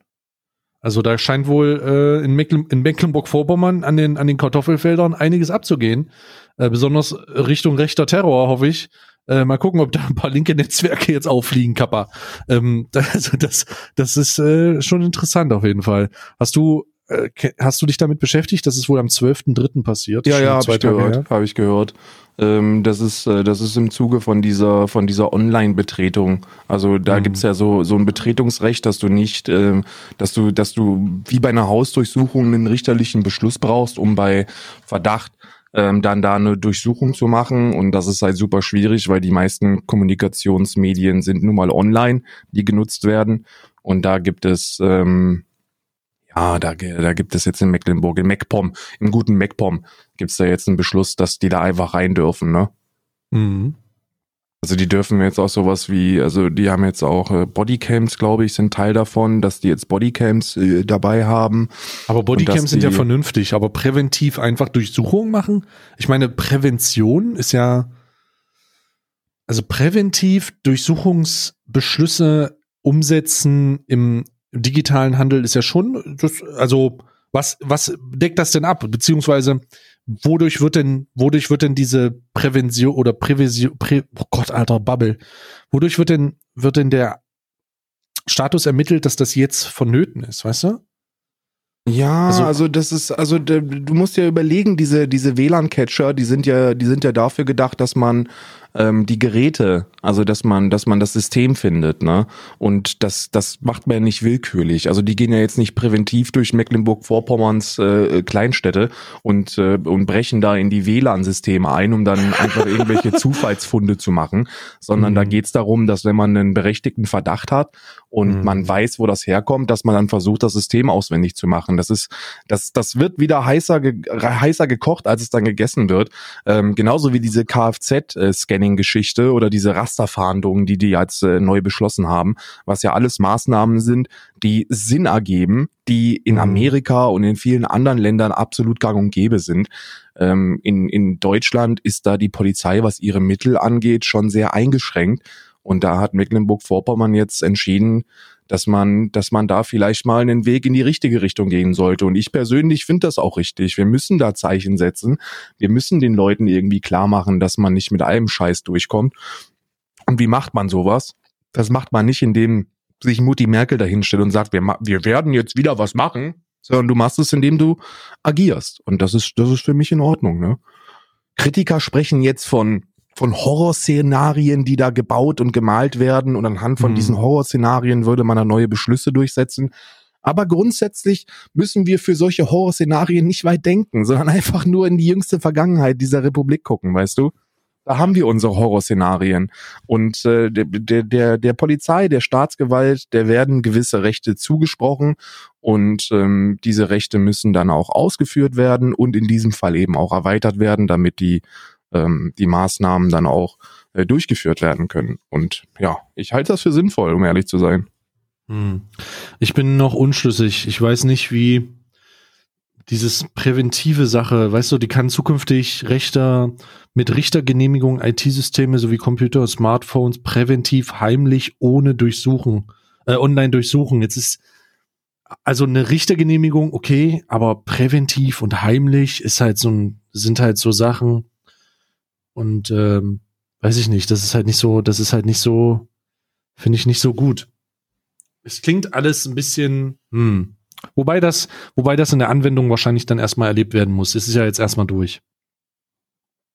Also da scheint wohl äh, in, Mecklen in Mecklenburg-Vorpommern an den, an den Kartoffelfeldern einiges abzugehen. Äh, besonders Richtung rechter Terror, hoffe ich. Äh, mal gucken, ob da ein paar linke Netzwerke jetzt auffliegen, Kappa. Ähm, (laughs) also das, das ist äh, schon interessant auf jeden Fall. Hast du äh, hast du dich damit beschäftigt? Das ist wohl am 12.3. passiert. Ja, ja, habe ich gehört. Habe ich gehört. Ähm, das ist, äh, das ist im Zuge von dieser, von dieser Online-Betretung. Also da mhm. gibt's ja so, so ein Betretungsrecht, dass du nicht, äh, dass du, dass du wie bei einer Hausdurchsuchung einen richterlichen Beschluss brauchst, um bei Verdacht ähm, dann da eine Durchsuchung zu machen. Und das ist halt super schwierig, weil die meisten Kommunikationsmedien sind nun mal online, die genutzt werden. Und da gibt es ähm, ja, da, da gibt es jetzt in Mecklenburg, in MacPom, im guten MacPom, gibt es da jetzt einen Beschluss, dass die da einfach rein dürfen, ne? Mhm. Also die dürfen jetzt auch sowas wie, also die haben jetzt auch äh, Bodycams, glaube ich, sind Teil davon, dass die jetzt Bodycams äh, dabei haben. Aber Bodycams sind ja vernünftig, aber präventiv einfach Durchsuchungen machen? Ich meine, Prävention ist ja, also präventiv Durchsuchungsbeschlüsse umsetzen im im digitalen Handel ist ja schon, das, also was, was deckt das denn ab? Beziehungsweise wodurch wird denn, wodurch wird denn diese Prävention oder Prävision, Prä, oh Gott, alter Bubble, wodurch wird denn, wird denn der Status ermittelt, dass das jetzt vonnöten ist, weißt du? Ja, also, also, das ist, also du musst ja überlegen, diese, diese WLAN-Catcher, die sind ja, die sind ja dafür gedacht, dass man ähm, die Geräte, also dass man, dass man das System findet, ne? Und das, das macht man ja nicht willkürlich. Also die gehen ja jetzt nicht präventiv durch Mecklenburg-Vorpommerns äh, Kleinstädte und, äh, und brechen da in die WLAN-Systeme ein, um dann einfach irgendwelche (laughs) Zufallsfunde zu machen, sondern mhm. da geht's darum, dass wenn man einen berechtigten Verdacht hat und mhm. man weiß, wo das herkommt, dass man dann versucht, das System auswendig zu machen. Das ist, das, das wird wieder heißer, ge heißer gekocht, als es dann gegessen wird. Ähm, genauso wie diese Kfz-Scan Scanning-Geschichte oder diese Rasterfahndungen, die die jetzt äh, neu beschlossen haben, was ja alles Maßnahmen sind, die Sinn ergeben, die in mhm. Amerika und in vielen anderen Ländern absolut gang und gäbe sind. Ähm, in, in Deutschland ist da die Polizei, was ihre Mittel angeht, schon sehr eingeschränkt. Und da hat Mecklenburg-Vorpommern jetzt entschieden, dass man, dass man da vielleicht mal einen Weg in die richtige Richtung gehen sollte. Und ich persönlich finde das auch richtig. Wir müssen da Zeichen setzen. Wir müssen den Leuten irgendwie klar machen, dass man nicht mit allem Scheiß durchkommt. Und wie macht man sowas? Das macht man nicht, indem sich Mutti Merkel dahinstellt und sagt, wir, wir werden jetzt wieder was machen, sondern du machst es, indem du agierst. Und das ist, das ist für mich in Ordnung, ne? Kritiker sprechen jetzt von von Horrorszenarien, die da gebaut und gemalt werden und anhand von mhm. diesen Horrorszenarien würde man da neue Beschlüsse durchsetzen. Aber grundsätzlich müssen wir für solche Horrorszenarien nicht weit denken, sondern (laughs) einfach nur in die jüngste Vergangenheit dieser Republik gucken, weißt du? Da haben wir unsere Horrorszenarien. Und äh, der, der, der Polizei, der Staatsgewalt, der werden gewisse Rechte zugesprochen und ähm, diese Rechte müssen dann auch ausgeführt werden und in diesem Fall eben auch erweitert werden, damit die ähm, die Maßnahmen dann auch äh, durchgeführt werden können. Und ja, ich halte das für sinnvoll, um ehrlich zu sein. Hm. Ich bin noch unschlüssig. Ich weiß nicht, wie dieses präventive Sache, weißt du, die kann zukünftig Richter mit Richtergenehmigung IT-Systeme sowie Computer, Smartphones präventiv heimlich ohne Durchsuchen, äh, online durchsuchen. Jetzt ist also eine Richtergenehmigung okay, aber präventiv und heimlich ist halt so ein, sind halt so Sachen, und ähm, weiß ich nicht, das ist halt nicht so, das ist halt nicht so, finde ich nicht so gut. Es klingt alles ein bisschen, hm. Wobei das, wobei das in der Anwendung wahrscheinlich dann erstmal erlebt werden muss. Es ist ja jetzt erstmal durch.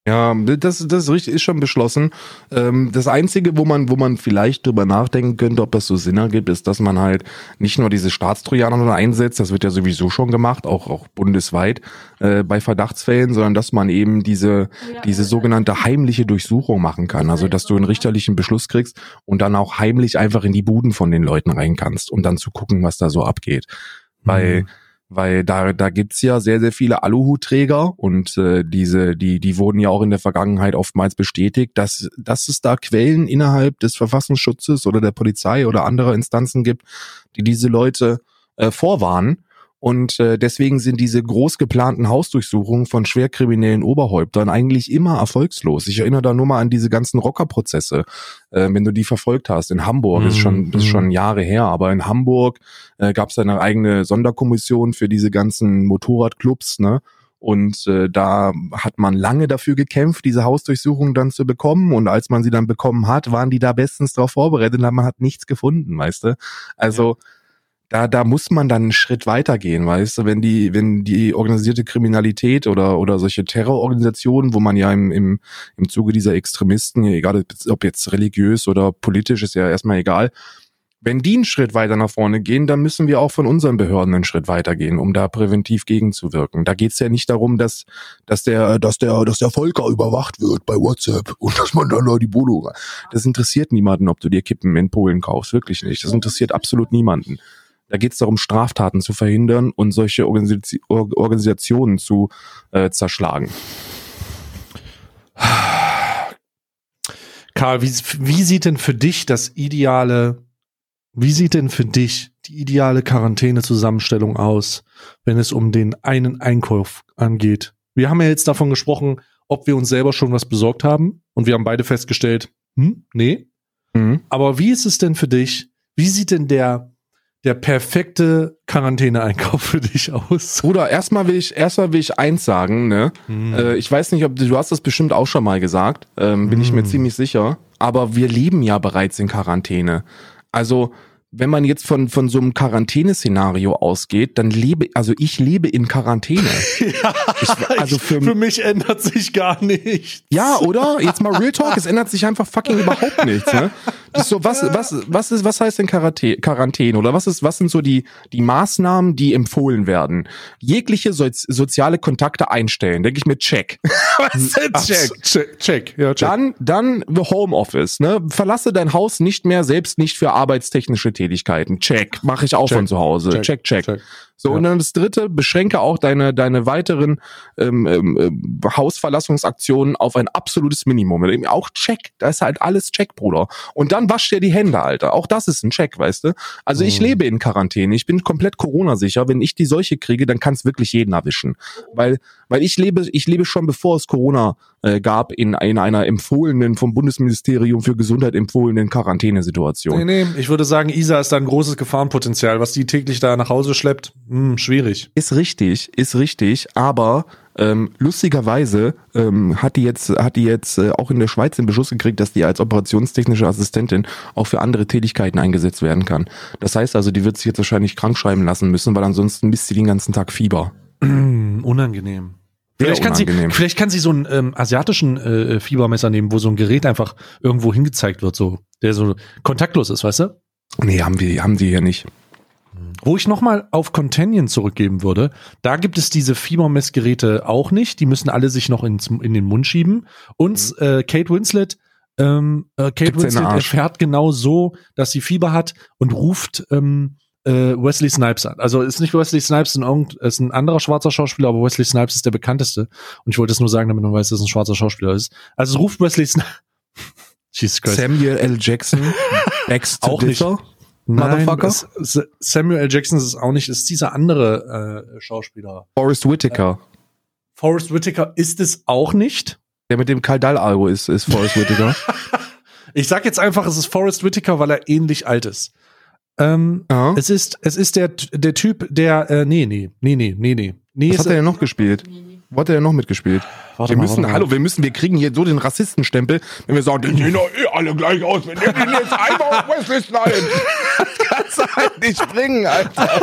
Ja, das, das ist richtig, ist schon beschlossen. Ähm, das Einzige, wo man, wo man vielleicht drüber nachdenken könnte, ob das so Sinn ergibt, ist, dass man halt nicht nur diese Staatstrojaner einsetzt, das wird ja sowieso schon gemacht, auch, auch bundesweit äh, bei Verdachtsfällen, sondern dass man eben diese, diese sogenannte heimliche Durchsuchung machen kann. Also, dass du einen richterlichen Beschluss kriegst und dann auch heimlich einfach in die Buden von den Leuten rein kannst, um dann zu gucken, was da so abgeht. Weil mhm weil da da gibt's ja sehr sehr viele Aluhutträger und äh, diese die die wurden ja auch in der Vergangenheit oftmals bestätigt, dass dass es da Quellen innerhalb des Verfassungsschutzes oder der Polizei oder anderer Instanzen gibt, die diese Leute äh, vorwarnen und äh, deswegen sind diese groß geplanten Hausdurchsuchungen von schwerkriminellen Oberhäuptern eigentlich immer erfolgslos. Ich erinnere da nur mal an diese ganzen Rockerprozesse, äh, wenn du die verfolgt hast. In Hamburg mm, ist schon ist schon mhm. Jahre her, aber in Hamburg äh, gab es eine eigene Sonderkommission für diese ganzen Motorradclubs, ne? Und äh, da hat man lange dafür gekämpft, diese Hausdurchsuchung dann zu bekommen. Und als man sie dann bekommen hat, waren die da bestens darauf vorbereitet, und man hat nichts gefunden, weißt du? Also ja da, da muss man dann einen Schritt weitergehen, weißt du, wenn die, wenn die organisierte Kriminalität oder, oder solche Terrororganisationen, wo man ja im, im, im Zuge dieser Extremisten, egal ob jetzt religiös oder politisch, ist ja erstmal egal, wenn die einen Schritt weiter nach vorne gehen, dann müssen wir auch von unseren Behörden einen Schritt weiter gehen, um da präventiv gegenzuwirken. Da geht's ja nicht darum, dass, dass der, dass der, dass der Volker überwacht wird bei WhatsApp und dass man dann da die Bodo. Das interessiert niemanden, ob du dir Kippen in Polen kaufst, wirklich nicht. Das interessiert absolut niemanden. Da geht es darum, Straftaten zu verhindern und solche Organis Organisationen zu äh, zerschlagen. Karl, wie, wie sieht denn für dich das ideale, wie sieht denn für dich die ideale Quarantänezusammenstellung aus, wenn es um den einen Einkauf angeht? Wir haben ja jetzt davon gesprochen, ob wir uns selber schon was besorgt haben und wir haben beide festgestellt, hm, nee. Mhm. Aber wie ist es denn für dich? Wie sieht denn der der perfekte Quarantäneeinkauf für dich aus? Bruder, erstmal will ich, erstmal will ich eins sagen, ne? Hm. Äh, ich weiß nicht, ob du, du hast das bestimmt auch schon mal gesagt, ähm, bin hm. ich mir hm. ziemlich sicher. Aber wir leben ja bereits in Quarantäne. Also, wenn man jetzt von, von so einem Quarantäneszenario ausgeht, dann lebe, also ich lebe in Quarantäne. (laughs) ja, ich, also für, für, mich ändert sich gar nichts. Ja, oder? Jetzt mal Real Talk, es ändert sich einfach fucking überhaupt nichts, ne? (laughs) So, was, was, was ist, was heißt denn Quarantäne? Oder was ist, was sind so die, die Maßnahmen, die empfohlen werden? Jegliche so, soziale Kontakte einstellen, denke ich mir, check. (laughs) was ist check? check? Check, ja, check. Dann, dann Homeoffice, ne? Verlasse dein Haus nicht mehr, selbst nicht für arbeitstechnische Tätigkeiten. Check. Mache ich auch check. von zu Hause. Check, check. check. check. So, ja. und dann das dritte, beschränke auch deine, deine weiteren ähm, ähm, Hausverlassungsaktionen auf ein absolutes Minimum. Auch Check, da ist halt alles Check, Bruder. Und dann wasch dir die Hände, Alter. Auch das ist ein Check, weißt du? Also mhm. ich lebe in Quarantäne, ich bin komplett Corona-sicher. Wenn ich die Seuche kriege, dann kann es wirklich jeden erwischen. Weil, weil ich lebe, ich lebe schon bevor es Corona äh, gab, in, in einer empfohlenen, vom Bundesministerium für Gesundheit empfohlenen Quarantänesituation. Nee, nee, ich würde sagen, Isa ist da ein großes Gefahrenpotenzial, was die täglich da nach Hause schleppt hm, schwierig. Ist richtig, ist richtig, aber ähm, lustigerweise ähm, hat die jetzt, hat die jetzt äh, auch in der Schweiz den Beschluss gekriegt, dass die als operationstechnische Assistentin auch für andere Tätigkeiten eingesetzt werden kann. Das heißt also, die wird sich jetzt wahrscheinlich krank schreiben lassen müssen, weil ansonsten misst sie den ganzen Tag Fieber. (clears throat) unangenehm. Vielleicht kann, sie, vielleicht kann sie so einen ähm, asiatischen äh, Fiebermesser nehmen, wo so ein Gerät einfach irgendwo hingezeigt wird, so, der so kontaktlos ist, weißt du? Nee, haben wir, haben die hier nicht. Wo ich nochmal auf Contention zurückgeben würde, da gibt es diese Fiebermessgeräte auch nicht. Die müssen alle sich noch ins, in den Mund schieben. Und mhm. äh, Kate Winslet, ähm, äh, Kate Gibt's Winslet erfährt genau so, dass sie Fieber hat und ruft ähm, äh, Wesley Snipes an. Also ist nicht Wesley Snipes, ein, ist ein anderer schwarzer Schauspieler, aber Wesley Snipes ist der bekannteste. Und ich wollte es nur sagen, damit man weiß, dass es ein schwarzer Schauspieler ist. Also ruft Wesley Snipes. (laughs) Jesus Christ. Samuel L. Jackson. (laughs) Auch nicht. Motherfucker? Nein, Samuel L. Jackson ist es auch nicht, ist dieser andere äh, Schauspieler. Forrest Whitaker. Äh, Forrest Whitaker ist es auch nicht. Der mit dem Kaldal-Algo ist, ist Forrest Whitaker. (laughs) ich sag jetzt einfach, es ist Forrest Whitaker, weil er ähnlich alt ist. Ähm, ja. Es ist, es ist der, der Typ, der, äh, nee, nee, nee, nee, nee, nee. nee Was hat er denn noch gespielt? Wo hat er denn noch mitgespielt? Warte wir mal, müssen, hallo, wir müssen, wir kriegen hier so den Rassistenstempel, wenn wir sagen, die sehen doch eh alle gleich aus, wir nehmen ihn jetzt einfach auf Wesley Snipes. Das kannst du halt nicht bringen, Alter.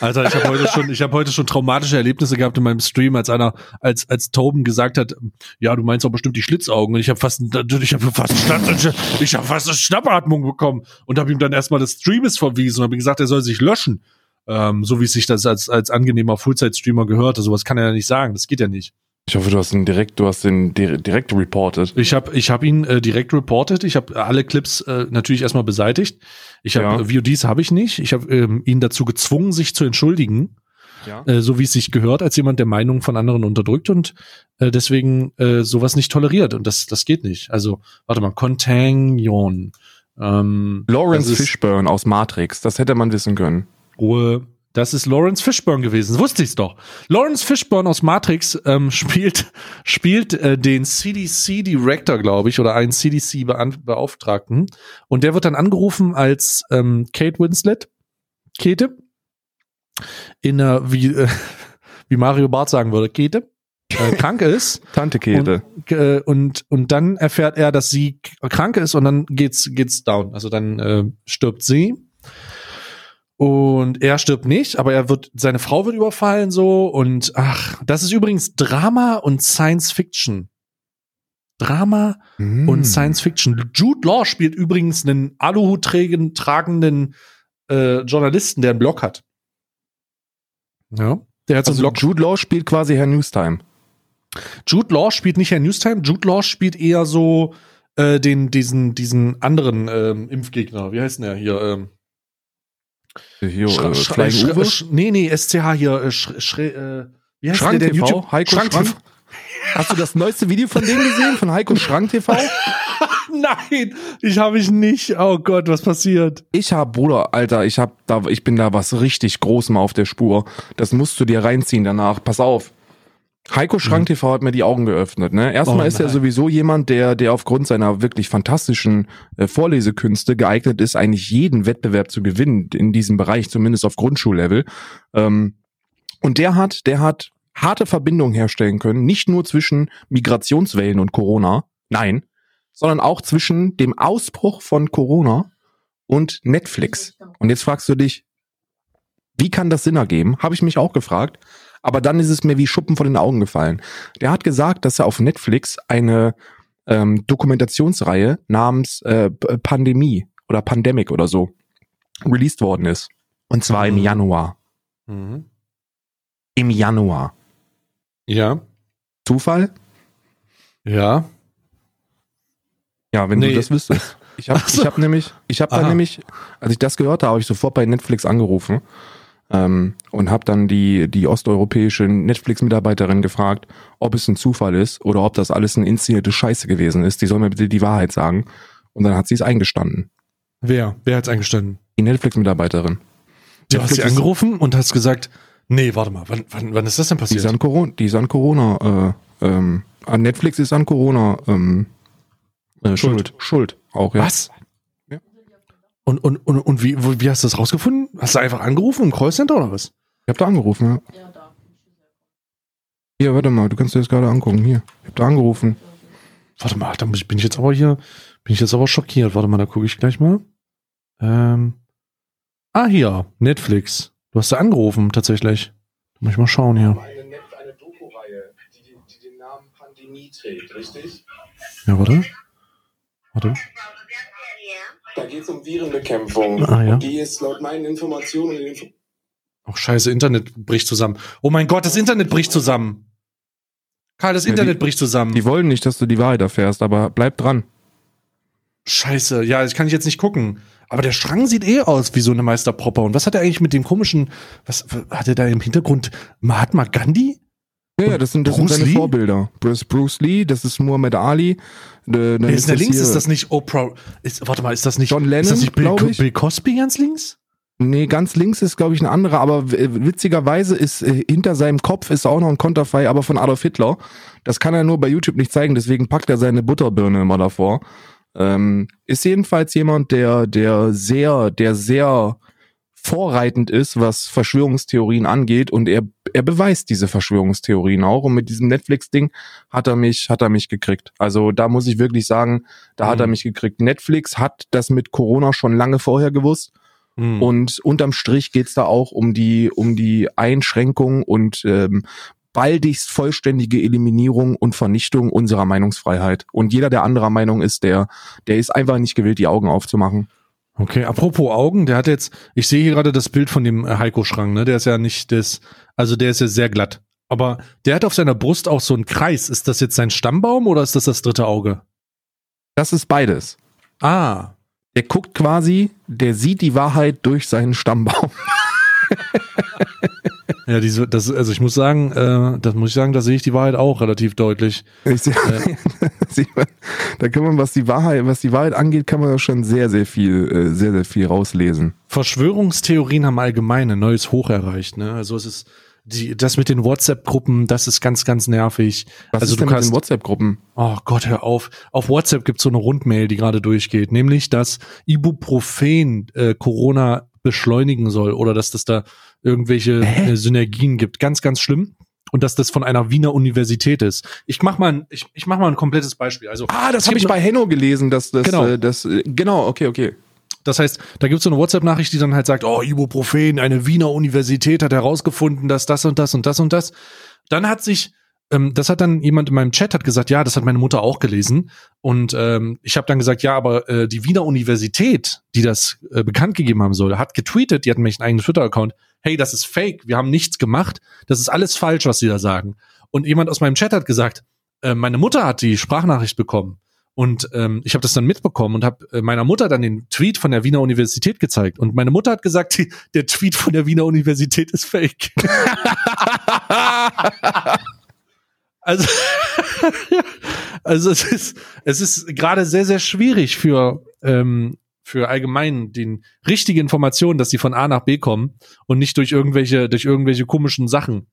Alter, ich habe heute schon, ich habe heute schon traumatische Erlebnisse gehabt in meinem Stream, als einer, als als Toben gesagt hat, ja, du meinst doch bestimmt die Schlitzaugen. Und ich habe fast, ich habe fast, ich habe fast eine Schnappatmung bekommen und habe ihm dann erstmal das Streames verwiesen und habe gesagt, er soll sich löschen, ähm, so wie sich das als als angenehmer Fullzeit-Streamer gehört. Also was kann er ja nicht sagen. Das geht ja nicht. Ich hoffe, du hast ihn direkt, du hast ihn direkt reported. Ich habe ich hab ihn äh, direkt reported. Ich habe alle Clips äh, natürlich erstmal beseitigt. Ich habe ja. VODs habe ich nicht. Ich habe ähm, ihn dazu gezwungen, sich zu entschuldigen. Ja. Äh, so wie es sich gehört, als jemand, der Meinungen von anderen unterdrückt und äh, deswegen äh, sowas nicht toleriert. Und das, das geht nicht. Also, warte mal, Contagion. Ähm, Lawrence Fishburne aus Matrix, das hätte man wissen können. Ruhe, das ist Lawrence Fishburne gewesen. Wusste ich's doch. Lawrence Fishburne aus Matrix ähm, (laughs) spielt spielt äh, den CDC Director, glaube ich, oder einen CDC Beauftragten. Und der wird dann angerufen als ähm, Kate Winslet, Kete, in einer wie äh, (laughs) wie Mario Barth sagen würde, Kete. Äh, krank ist. (laughs) Tante Kete. Und, äh, und, und dann erfährt er, dass sie krank ist und dann geht's, geht's down. Also dann äh, stirbt sie und er stirbt nicht, aber er wird, seine Frau wird überfallen so und ach, das ist übrigens Drama und Science Fiction. Drama mm. und Science Fiction. Jude Law spielt übrigens einen Aluhut tragenden äh, Journalisten, der einen Blog hat. Ja, der hat so also einen Blog. Jude Law spielt quasi Herr Newstime. Jude Law spielt nicht Herr Newstime, Jude Law spielt eher so äh, den diesen diesen anderen ähm, Impfgegner. Wie heißt denn der hier? Ähm, hier, Schra äh, Schra Uwe? Sch nee, nee, SCH hier, äh, Sch äh, wie heißt Schrank der, der YouTube? Heiko Schrank, Schrank? Hast du das neueste Video von dem gesehen, von Heiko Schrank TV? (laughs) Nein, ich habe ich nicht. Oh Gott, was passiert? Ich hab, Bruder, Alter, ich hab da, ich bin da was richtig Großem auf der Spur. Das musst du dir reinziehen danach. Pass auf. Heiko Schrank TV hat mir die Augen geöffnet. Ne? Erstmal oh ist er sowieso jemand, der, der aufgrund seiner wirklich fantastischen äh, Vorlesekünste geeignet ist, eigentlich jeden Wettbewerb zu gewinnen in diesem Bereich, zumindest auf Grundschullevel. Ähm, und der hat, der hat harte Verbindungen herstellen können, nicht nur zwischen Migrationswellen und Corona, nein, sondern auch zwischen dem Ausbruch von Corona und Netflix. Und jetzt fragst du dich, wie kann das Sinn ergeben? Habe ich mich auch gefragt. Aber dann ist es mir wie Schuppen vor den Augen gefallen. Der hat gesagt, dass er auf Netflix eine ähm, Dokumentationsreihe namens äh, Pandemie oder Pandemic oder so released worden ist. Und zwar mhm. im Januar. Mhm. Im Januar. Ja. Zufall? Ja. Ja, wenn nee. du das wüsstest. Ich habe (laughs) so. ich hab nämlich, ich habe dann nämlich, als ich das gehört habe, habe ich sofort bei Netflix angerufen ähm, und habe dann die, die osteuropäische Netflix-Mitarbeiterin gefragt, ob es ein Zufall ist oder ob das alles eine inszenierte Scheiße gewesen ist. Die soll mir bitte die Wahrheit sagen. Und dann hat sie es eingestanden. Wer? Wer hat es eingestanden? Die Netflix-Mitarbeiterin. Du hast sie angerufen und hast gesagt, nee, warte mal, wann, wann, wann ist das denn passiert? Die ist an Corona, die ist an Corona, äh, ähm, an Netflix ist an Corona ähm, äh, Schuld. Schuld. Schuld auch, ja. Was? Und, und, und, und wie, wie hast du das rausgefunden? Hast du einfach angerufen im Callcenter oder was? Ich hab da angerufen, ja. Ja, da. Hier, warte mal, du kannst dir das gerade angucken. Hier, ich hab da angerufen. Warte mal, da bin ich jetzt aber hier, bin ich jetzt aber schockiert. Warte mal, da gucke ich gleich mal. Ähm. Ah, hier, Netflix. Du hast da angerufen, tatsächlich. Da muss ich mal schauen hier. Eine, eine Doku-Reihe, die, die den Namen Pandemie trägt, richtig? Ja, warte. Warte. Da geht es um Virenbekämpfung. Ah, ja. die ist laut meinen Informationen. Info Ach, scheiße, Internet bricht zusammen. Oh mein Gott, das Internet bricht zusammen. Karl, das ja, Internet die, bricht zusammen. Die wollen nicht, dass du die Wahrheit erfährst, aber bleib dran. Scheiße, ja, das kann ich jetzt nicht gucken. Aber der Strang sieht eh aus wie so eine Meisterpropper. Und was hat er eigentlich mit dem komischen, was hat er da im Hintergrund? Mahatma Gandhi? Ja, ja, das sind, das sind seine Lee? Vorbilder. Bruce, Bruce Lee, das ist Muhammad Ali. De, de ist, ist der links, ist das nicht Oprah? Ist, warte mal, ist das nicht, John Lennon, ist das nicht Bill, Bill Cosby ganz links? Nee, ganz links ist, glaube ich, eine andere, aber witzigerweise ist äh, hinter seinem Kopf ist auch noch ein Konterfei, aber von Adolf Hitler. Das kann er nur bei YouTube nicht zeigen, deswegen packt er seine Butterbirne immer davor. Ähm, ist jedenfalls jemand, der, der sehr, der sehr vorreitend ist, was Verschwörungstheorien angeht und er, er beweist diese Verschwörungstheorien auch und mit diesem Netflix-Ding hat er mich, hat er mich gekriegt. Also da muss ich wirklich sagen, da mhm. hat er mhm. mich gekriegt. Netflix hat das mit Corona schon lange vorher gewusst Mhm. Und unterm Strich geht's da auch um die, um die Einschränkung und ähm, baldigst vollständige Eliminierung und Vernichtung unserer Meinungsfreiheit. Und jeder, der anderer Meinung ist, der, der ist einfach nicht gewillt, die Augen aufzumachen. Okay, apropos Augen, der hat jetzt, ich sehe hier gerade das Bild von dem äh, Heiko Schrank, ne? Der ist ja nicht das, also der ist ja sehr glatt. Aber der hat auf seiner Brust auch so einen Kreis. Ist das jetzt sein Stammbaum oder ist das das dritte Auge? Das ist beides. Ah. Der guckt quasi, der sieht die Wahrheit durch seinen Stammbaum. (laughs) Ja, diese, das, also ich muss sagen, äh, das muss ich sagen, da sehe ich die Wahrheit auch relativ deutlich. Ich seh, äh. (laughs) da kann man, was die Wahrheit, was die Wahrheit angeht, kann man da schon sehr, sehr viel, äh, sehr, sehr viel rauslesen. Verschwörungstheorien haben allgemein ein neues Hoch erreicht, ne? Also es ist, die, das mit den WhatsApp-Gruppen, das ist ganz, ganz nervig. Was also ist denn du kannst, mit den WhatsApp-Gruppen? Oh Gott, hör auf. Auf WhatsApp gibt's so eine Rundmail, die gerade durchgeht, nämlich, dass Ibuprofen äh, Corona beschleunigen soll oder dass das da irgendwelche äh, Synergien gibt. Ganz, ganz schlimm. Und dass das von einer Wiener Universität ist. Ich mach mal ein, ich, ich mach mal ein komplettes Beispiel. Also ah, das habe ich bei Henno gelesen, dass das genau, äh, das äh, genau, okay, okay. Das heißt, da gibt es so eine WhatsApp-Nachricht, die dann halt sagt, oh, Ibuprofen, eine Wiener Universität hat herausgefunden, dass das und das und das und das. Dann hat sich ähm, das hat dann jemand in meinem Chat hat gesagt, ja, das hat meine Mutter auch gelesen. Und ähm, ich habe dann gesagt, ja, aber äh, die Wiener Universität, die das äh, bekannt gegeben haben soll, hat getweetet, die hatten nämlich einen eigenen Twitter-Account, hey, das ist fake, wir haben nichts gemacht, das ist alles falsch, was sie da sagen. Und jemand aus meinem Chat hat gesagt, äh, meine Mutter hat die Sprachnachricht bekommen. Und ähm, ich habe das dann mitbekommen und habe äh, meiner Mutter dann den Tweet von der Wiener Universität gezeigt. Und meine Mutter hat gesagt, die, (laughs) der Tweet von der Wiener Universität ist fake. (laughs) (laughs) Also, (laughs) also es ist, es ist gerade sehr, sehr schwierig für, ähm, für allgemein den richtige Informationen, dass sie von A nach B kommen und nicht durch irgendwelche, durch irgendwelche komischen Sachen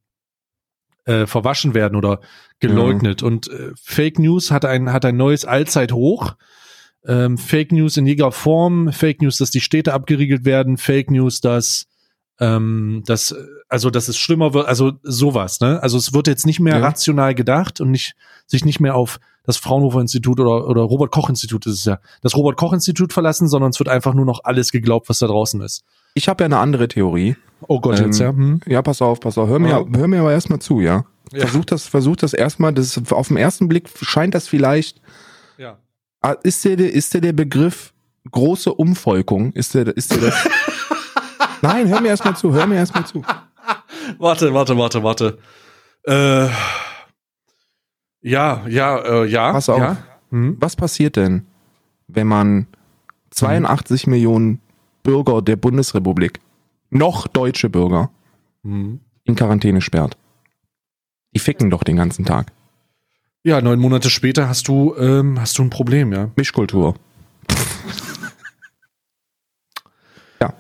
äh, verwaschen werden oder geleugnet. Ja. Und äh, Fake News hat ein, hat ein neues Allzeithoch. Ähm, Fake News in jeder Form, Fake News, dass die Städte abgeriegelt werden, Fake News, dass ähm, dass, also, dass es schlimmer wird, also sowas, ne? Also es wird jetzt nicht mehr ja. rational gedacht und nicht, sich nicht mehr auf das Fraunhofer Institut oder, oder Robert Koch Institut ist es ja, das Robert Koch Institut verlassen, sondern es wird einfach nur noch alles geglaubt, was da draußen ist. Ich habe ja eine andere Theorie. Oh Gott, ähm, jetzt ja. Hm. Ja, pass auf, pass auf. Hör mir, hör mir aber erstmal zu, ja. ja. Versuch das, versuch das erstmal, das auf den ersten Blick scheint das vielleicht. Ja. Ah, ist der, ist der der Begriff große Umvolkung? Ist der, ist der das? (laughs) Nein, hör mir erstmal zu, hör mir erstmal zu. warte, warte, warte, warte. Äh, ja, ja, äh, ja. Pass auf. Ja? Hm? Was passiert denn, wenn man 82 hm. Millionen Bürger der Bundesrepublik, noch deutsche Bürger, hm. in Quarantäne sperrt? Die ficken doch den ganzen Tag. Ja, neun Monate später hast du, ähm, hast du ein Problem, ja. Mischkultur. (laughs) ja.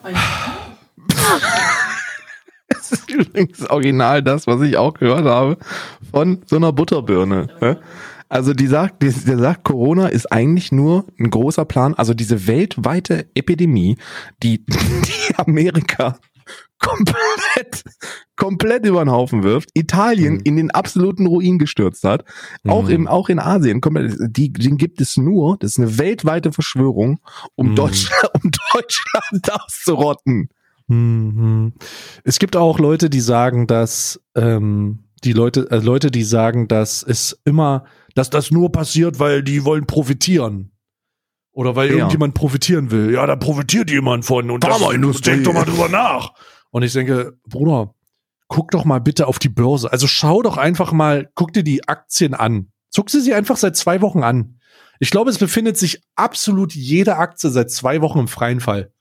(laughs) das ist übrigens original das, was ich auch gehört habe von so einer Butterbirne. Also die sagt, der sagt, Corona ist eigentlich nur ein großer Plan, also diese weltweite Epidemie, die, (laughs) die Amerika komplett, komplett über den Haufen wirft, Italien mhm. in den absoluten Ruin gestürzt hat, auch mhm. im, auch in Asien, komplett, die, den gibt es nur, das ist eine weltweite Verschwörung, um mhm. Deutschland, (laughs) um Deutschland auszurotten. Mhm. Es gibt auch Leute, die sagen, dass ähm, die Leute, äh, Leute, die sagen, dass es immer, dass das nur passiert, weil die wollen profitieren. Oder weil ja. irgendjemand profitieren will. Ja, da profitiert jemand von und das, denk doch mal drüber nach. Und ich denke, Bruder, guck doch mal bitte auf die Börse. Also schau doch einfach mal, guck dir die Aktien an. Zuck sie sie einfach seit zwei Wochen an. Ich glaube, es befindet sich absolut jede Aktie seit zwei Wochen im freien Fall.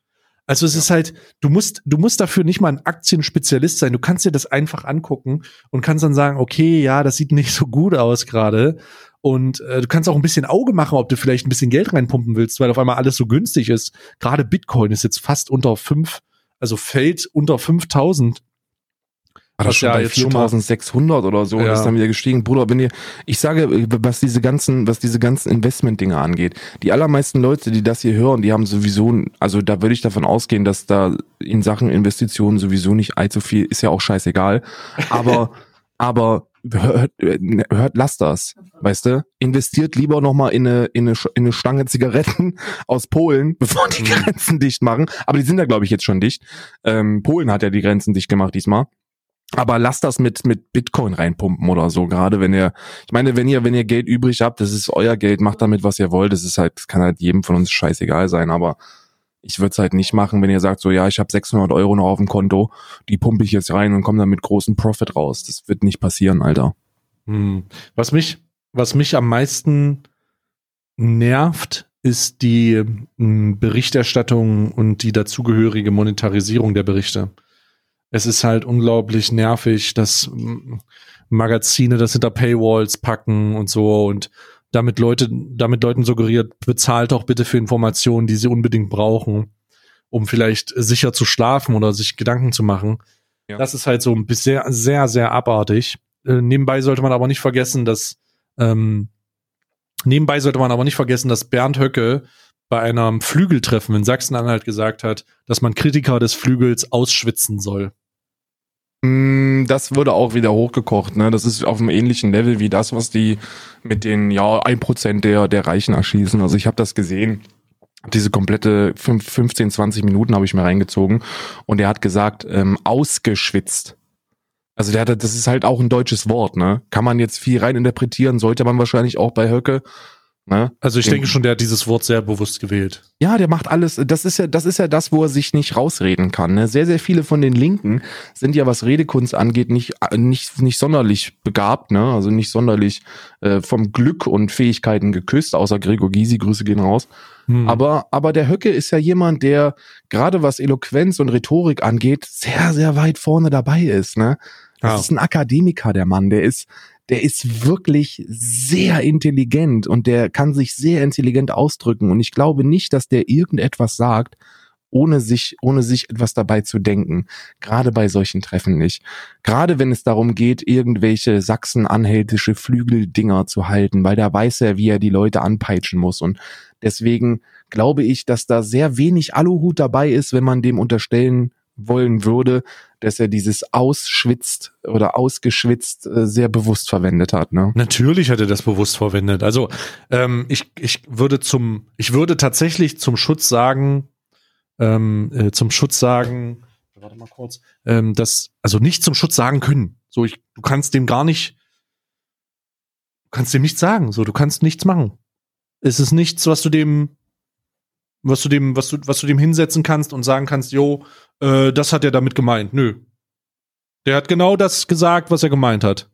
Also es ja. ist halt, du musst, du musst dafür nicht mal ein Aktienspezialist sein. Du kannst dir das einfach angucken und kannst dann sagen, okay, ja, das sieht nicht so gut aus gerade. Und äh, du kannst auch ein bisschen Auge machen, ob du vielleicht ein bisschen Geld reinpumpen willst, weil auf einmal alles so günstig ist. Gerade Bitcoin ist jetzt fast unter fünf, also fällt unter 5000 war das schon bei 4600 oder so, ja. ist dann wieder gestiegen. Bruder, wenn ihr, ich sage, was diese ganzen, was diese ganzen Investment-Dinge angeht, die allermeisten Leute, die das hier hören, die haben sowieso, also da würde ich davon ausgehen, dass da in Sachen Investitionen sowieso nicht allzu viel, ist ja auch scheißegal. Aber, (laughs) aber hört, hört lasst das, weißt du? Investiert lieber nochmal in eine, in, eine, in eine Stange Zigaretten (laughs) aus Polen, bevor die mhm. Grenzen dicht machen. Aber die sind ja, glaube ich, jetzt schon dicht. Ähm, Polen hat ja die Grenzen dicht gemacht diesmal. Aber lasst das mit, mit Bitcoin reinpumpen oder so. Gerade wenn ihr, ich meine, wenn ihr, wenn ihr Geld übrig habt, das ist euer Geld, macht damit, was ihr wollt. Das ist halt, das kann halt jedem von uns scheißegal sein, aber ich würde es halt nicht machen, wenn ihr sagt, so ja, ich habe 600 Euro noch auf dem Konto, die pumpe ich jetzt rein und komme dann mit großem Profit raus. Das wird nicht passieren, Alter. Hm. Was mich, was mich am meisten nervt, ist die hm, Berichterstattung und die dazugehörige Monetarisierung der Berichte. Es ist halt unglaublich nervig, dass m, hm, Magazine das hinter Paywalls packen und so und damit Leute, damit Leuten suggeriert, bezahlt doch bitte für Informationen, die sie unbedingt brauchen, um vielleicht sicher zu schlafen oder sich Gedanken zu machen. Ja. Das ist halt so ein bisschen sehr, sehr, sehr abartig. Äh, nebenbei sollte man aber nicht vergessen, dass ähm, nebenbei sollte man aber nicht vergessen, dass Bernd Höcke bei einem Flügeltreffen in Sachsen-Anhalt gesagt hat, dass man Kritiker des Flügels ausschwitzen soll. Mm, das wurde auch wieder hochgekocht, ne? Das ist auf einem ähnlichen Level wie das, was die mit den, ja, ein Prozent der, der Reichen erschießen. Also ich habe das gesehen. Diese komplette 15, 20 Minuten habe ich mir reingezogen und er hat gesagt, ähm, ausgeschwitzt. Also der hat, das ist halt auch ein deutsches Wort, ne? Kann man jetzt viel reininterpretieren, sollte man wahrscheinlich auch bei Höcke. Ne? Also ich denke schon, der hat dieses Wort sehr bewusst gewählt. Ja, der macht alles. Das ist ja, das ist ja das, wo er sich nicht rausreden kann. Ne? Sehr, sehr viele von den Linken sind ja, was Redekunst angeht, nicht nicht nicht sonderlich begabt, ne? Also nicht sonderlich äh, vom Glück und Fähigkeiten geküsst, außer Gregor Gysi. Grüße gehen raus. Hm. Aber aber der Höcke ist ja jemand, der gerade was Eloquenz und Rhetorik angeht, sehr sehr weit vorne dabei ist. Ne? Das ja. ist ein Akademiker, der Mann. Der ist, der ist wirklich sehr intelligent und der kann sich sehr intelligent ausdrücken. Und ich glaube nicht, dass der irgendetwas sagt, ohne sich, ohne sich etwas dabei zu denken. Gerade bei solchen Treffen nicht. Gerade wenn es darum geht, irgendwelche sachsen-anhältische Flügeldinger zu halten, weil da weiß er, wie er die Leute anpeitschen muss. Und deswegen glaube ich, dass da sehr wenig Aluhut dabei ist, wenn man dem unterstellen wollen würde, dass er dieses ausschwitzt oder ausgeschwitzt äh, sehr bewusst verwendet hat. Ne? Natürlich hat er das bewusst verwendet. Also ähm, ich, ich würde zum, ich würde tatsächlich zum Schutz sagen, ähm, äh, zum Schutz sagen, warte mal kurz, ähm, dass, also nicht zum Schutz sagen können. So, ich, du kannst dem gar nicht, du kannst dem nichts sagen. So, du kannst nichts machen. Es ist nichts, was du dem was du dem, was du, was du dem hinsetzen kannst und sagen kannst, jo, äh, das hat er damit gemeint. Nö. Der hat genau das gesagt, was er gemeint hat.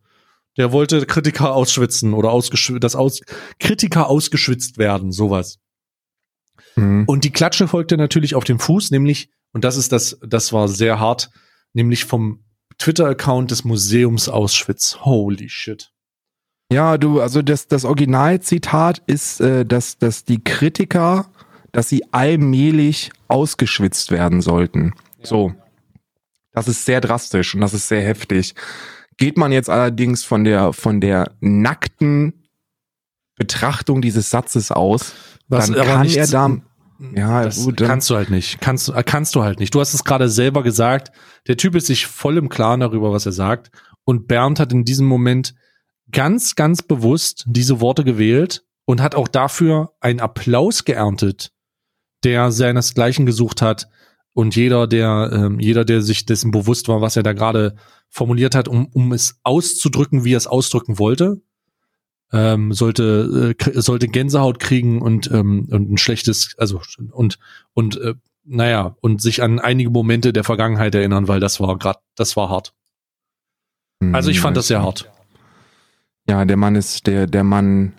Der wollte Kritiker ausschwitzen oder ausgeschwitzt, das aus, Kritiker ausgeschwitzt werden, sowas. Mhm. Und die Klatsche folgte natürlich auf dem Fuß, nämlich, und das ist das, das war sehr hart, nämlich vom Twitter-Account des Museums Auschwitz. Holy shit. Ja, du, also das, das Originalzitat ist, äh, dass, dass die Kritiker dass sie allmählich ausgeschwitzt werden sollten. Ja. So. Das ist sehr drastisch und das ist sehr heftig. Geht man jetzt allerdings von der, von der nackten Betrachtung dieses Satzes aus, Was, dann kann er da, ja, das gut, kannst du halt nicht. Kannst, kannst du halt nicht. Du hast es gerade selber gesagt. Der Typ ist sich voll im Klaren darüber, was er sagt. Und Bernd hat in diesem Moment ganz, ganz bewusst diese Worte gewählt und hat auch dafür einen Applaus geerntet der seinesgleichen gesucht hat und jeder, der, ähm, jeder, der sich dessen bewusst war, was er da gerade formuliert hat, um, um es auszudrücken, wie er es ausdrücken wollte, ähm, sollte, äh, sollte Gänsehaut kriegen und, ähm, und ein schlechtes, also und, und äh, naja, und sich an einige Momente der Vergangenheit erinnern, weil das war gerade, das war hart. Also ich fand das sehr hart. Ja, der Mann ist, der, der Mann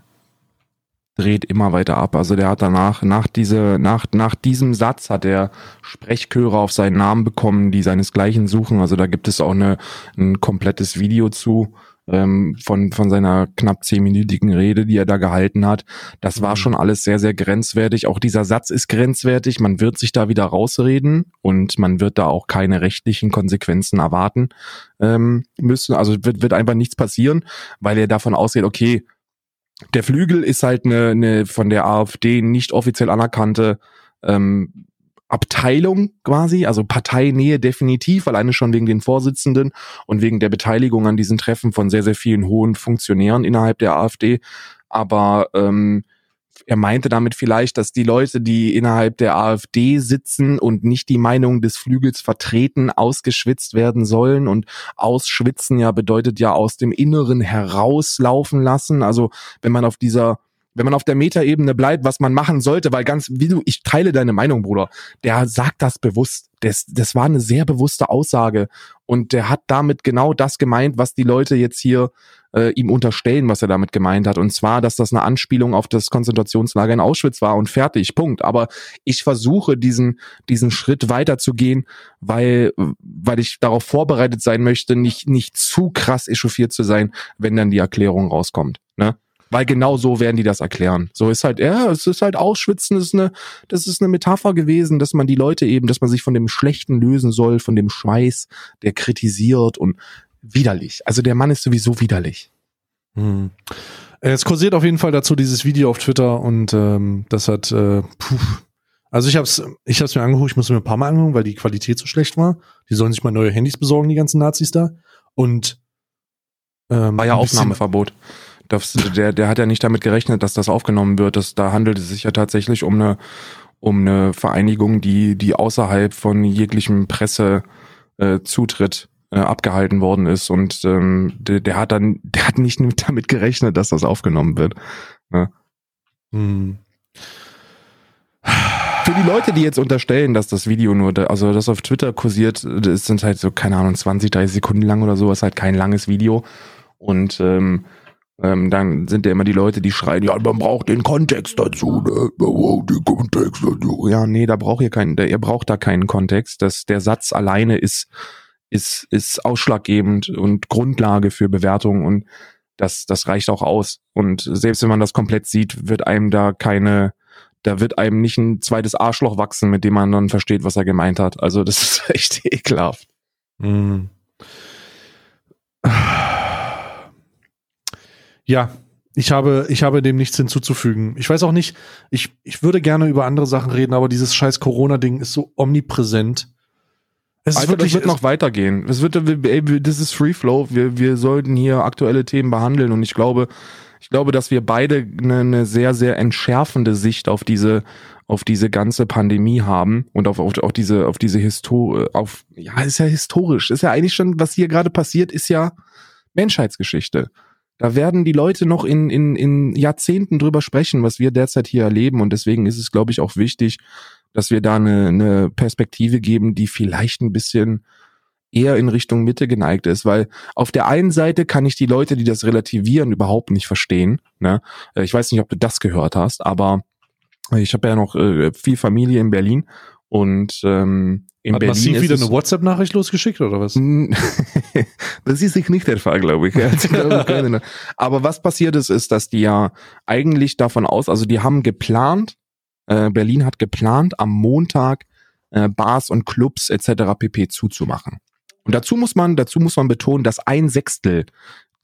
dreht immer weiter ab. Also der hat danach, nach, diese, nach, nach diesem Satz hat er Sprechchöre auf seinen Namen bekommen, die seinesgleichen suchen. Also da gibt es auch eine, ein komplettes Video zu ähm, von, von seiner knapp zehnminütigen Rede, die er da gehalten hat. Das war mhm. schon alles sehr, sehr grenzwertig. Auch dieser Satz ist grenzwertig. Man wird sich da wieder rausreden und man wird da auch keine rechtlichen Konsequenzen erwarten ähm, müssen. Also wird, wird einfach nichts passieren, weil er davon ausgeht, okay, der Flügel ist halt eine, eine von der AfD nicht offiziell anerkannte ähm, Abteilung quasi, also Parteinähe definitiv, alleine schon wegen den Vorsitzenden und wegen der Beteiligung an diesen Treffen von sehr, sehr vielen hohen Funktionären innerhalb der AfD. Aber ähm, er meinte damit vielleicht, dass die Leute, die innerhalb der AfD sitzen und nicht die Meinung des Flügels vertreten, ausgeschwitzt werden sollen. Und ausschwitzen ja bedeutet ja aus dem Inneren herauslaufen lassen. Also wenn man auf dieser wenn man auf der Metaebene bleibt, was man machen sollte, weil ganz, wie du, ich teile deine Meinung, Bruder. Der sagt das bewusst. Das, das war eine sehr bewusste Aussage. Und der hat damit genau das gemeint, was die Leute jetzt hier äh, ihm unterstellen, was er damit gemeint hat. Und zwar, dass das eine Anspielung auf das Konzentrationslager in Auschwitz war und fertig, Punkt. Aber ich versuche diesen, diesen Schritt weiterzugehen, weil, weil ich darauf vorbereitet sein möchte, nicht, nicht zu krass echauffiert zu sein, wenn dann die Erklärung rauskommt. Ne? Weil genau so werden die das erklären. So ist halt, ja, es ist halt Ausschwitzen, das ist eine, das ist eine Metapher gewesen, dass man die Leute eben, dass man sich von dem Schlechten lösen soll, von dem Schweiß, der kritisiert und widerlich. Also der Mann ist sowieso widerlich. Hm. Es kursiert auf jeden Fall dazu dieses Video auf Twitter und ähm, das hat, äh, puh. also ich hab's, ich hab's mir angeguckt, ich muss mir ein paar Mal angucken, weil die Qualität so schlecht war. Die sollen sich mal neue Handys besorgen, die ganzen Nazis da. Und ähm, war ja Aufnahmeverbot. Das, der, der hat ja nicht damit gerechnet, dass das aufgenommen wird. Das, da handelt es sich ja tatsächlich um eine, um eine Vereinigung, die, die außerhalb von jeglichem Pressezutritt äh, äh, abgehalten worden ist. Und ähm, der, der hat dann, der hat nicht damit gerechnet, dass das aufgenommen wird. Ne? Hm. Für die Leute, die jetzt unterstellen, dass das Video nur, also das auf Twitter kursiert, das sind halt so, keine Ahnung, 20, 30 Sekunden lang oder so, ist halt kein langes Video. Und ähm, ähm, dann sind ja immer die Leute, die schreien, ja, man braucht den Kontext dazu, ne? Man braucht den Kontext dazu. Ja, nee, da braucht ihr keinen, ihr braucht da keinen Kontext. Das, der Satz alleine ist, ist, ist ausschlaggebend und Grundlage für Bewertung und das, das reicht auch aus. Und selbst wenn man das komplett sieht, wird einem da keine, da wird einem nicht ein zweites Arschloch wachsen, mit dem man dann versteht, was er gemeint hat. Also das (laughs) ist echt ekelhaft. Mm. Ja, ich habe, ich habe dem nichts hinzuzufügen. Ich weiß auch nicht, ich, ich würde gerne über andere Sachen reden, aber dieses scheiß Corona-Ding ist so omnipräsent. Es Alter, wirklich, wird noch weitergehen. Es wird, ey, das ist Free Flow. Wir, wir sollten hier aktuelle Themen behandeln und ich glaube, ich glaube, dass wir beide eine, eine sehr, sehr entschärfende Sicht auf diese, auf diese ganze Pandemie haben und auf, auf, auf diese, auf diese Histor, auf, ja, ist ja historisch. Ist ja eigentlich schon, was hier gerade passiert, ist ja Menschheitsgeschichte. Da werden die Leute noch in, in, in Jahrzehnten drüber sprechen, was wir derzeit hier erleben. Und deswegen ist es, glaube ich, auch wichtig, dass wir da eine, eine Perspektive geben, die vielleicht ein bisschen eher in Richtung Mitte geneigt ist, weil auf der einen Seite kann ich die Leute, die das relativieren, überhaupt nicht verstehen. Ne? Äh, ich weiß nicht, ob du das gehört hast, aber ich habe ja noch äh, viel Familie in Berlin und ähm, in Hat Berlin Massiv wieder eine WhatsApp-Nachricht losgeschickt oder was? (laughs) das ist sich nicht der Fall, glaube ich. Aber was passiert ist, ist, dass die ja eigentlich davon aus, also die haben geplant, äh, Berlin hat geplant, am Montag äh, Bars und Clubs etc. pp. zuzumachen. Und dazu muss man, dazu muss man betonen, dass ein Sechstel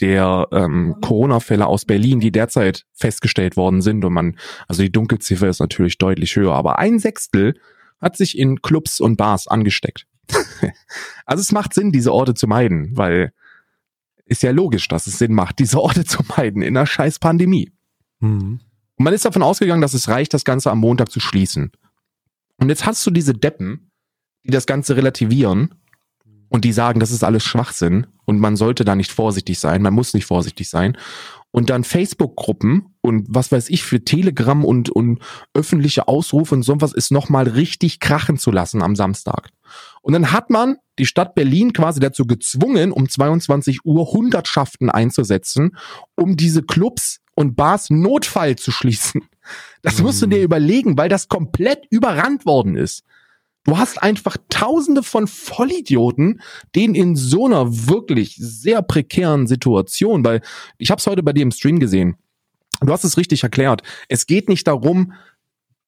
der ähm, Corona-Fälle aus Berlin, die derzeit festgestellt worden sind, und man, also die Dunkelziffer ist natürlich deutlich höher, aber ein Sechstel hat sich in Clubs und Bars angesteckt. (laughs) also es macht Sinn, diese Orte zu meiden, weil ist ja logisch, dass es Sinn macht, (laughs) diese Orte zu meiden in einer scheiß Pandemie. Mhm. Und man ist davon ausgegangen, dass es reicht, das Ganze am Montag zu schließen. Und jetzt hast du diese Deppen, die das Ganze relativieren und die sagen, das ist alles Schwachsinn und man sollte da nicht vorsichtig sein, man muss nicht vorsichtig sein und dann Facebook-Gruppen und was weiß ich für Telegram und, und öffentliche Ausrufe und so was ist nochmal richtig krachen zu lassen am Samstag. Und dann hat man die Stadt Berlin quasi dazu gezwungen, um 22 Uhr Hundertschaften einzusetzen, um diese Clubs und Bars Notfall zu schließen. Das musst du dir mhm. überlegen, weil das komplett überrannt worden ist. Du hast einfach tausende von Vollidioten, denen in so einer wirklich sehr prekären Situation, weil ich habe es heute bei dir im Stream gesehen, du hast es richtig erklärt, es geht nicht darum,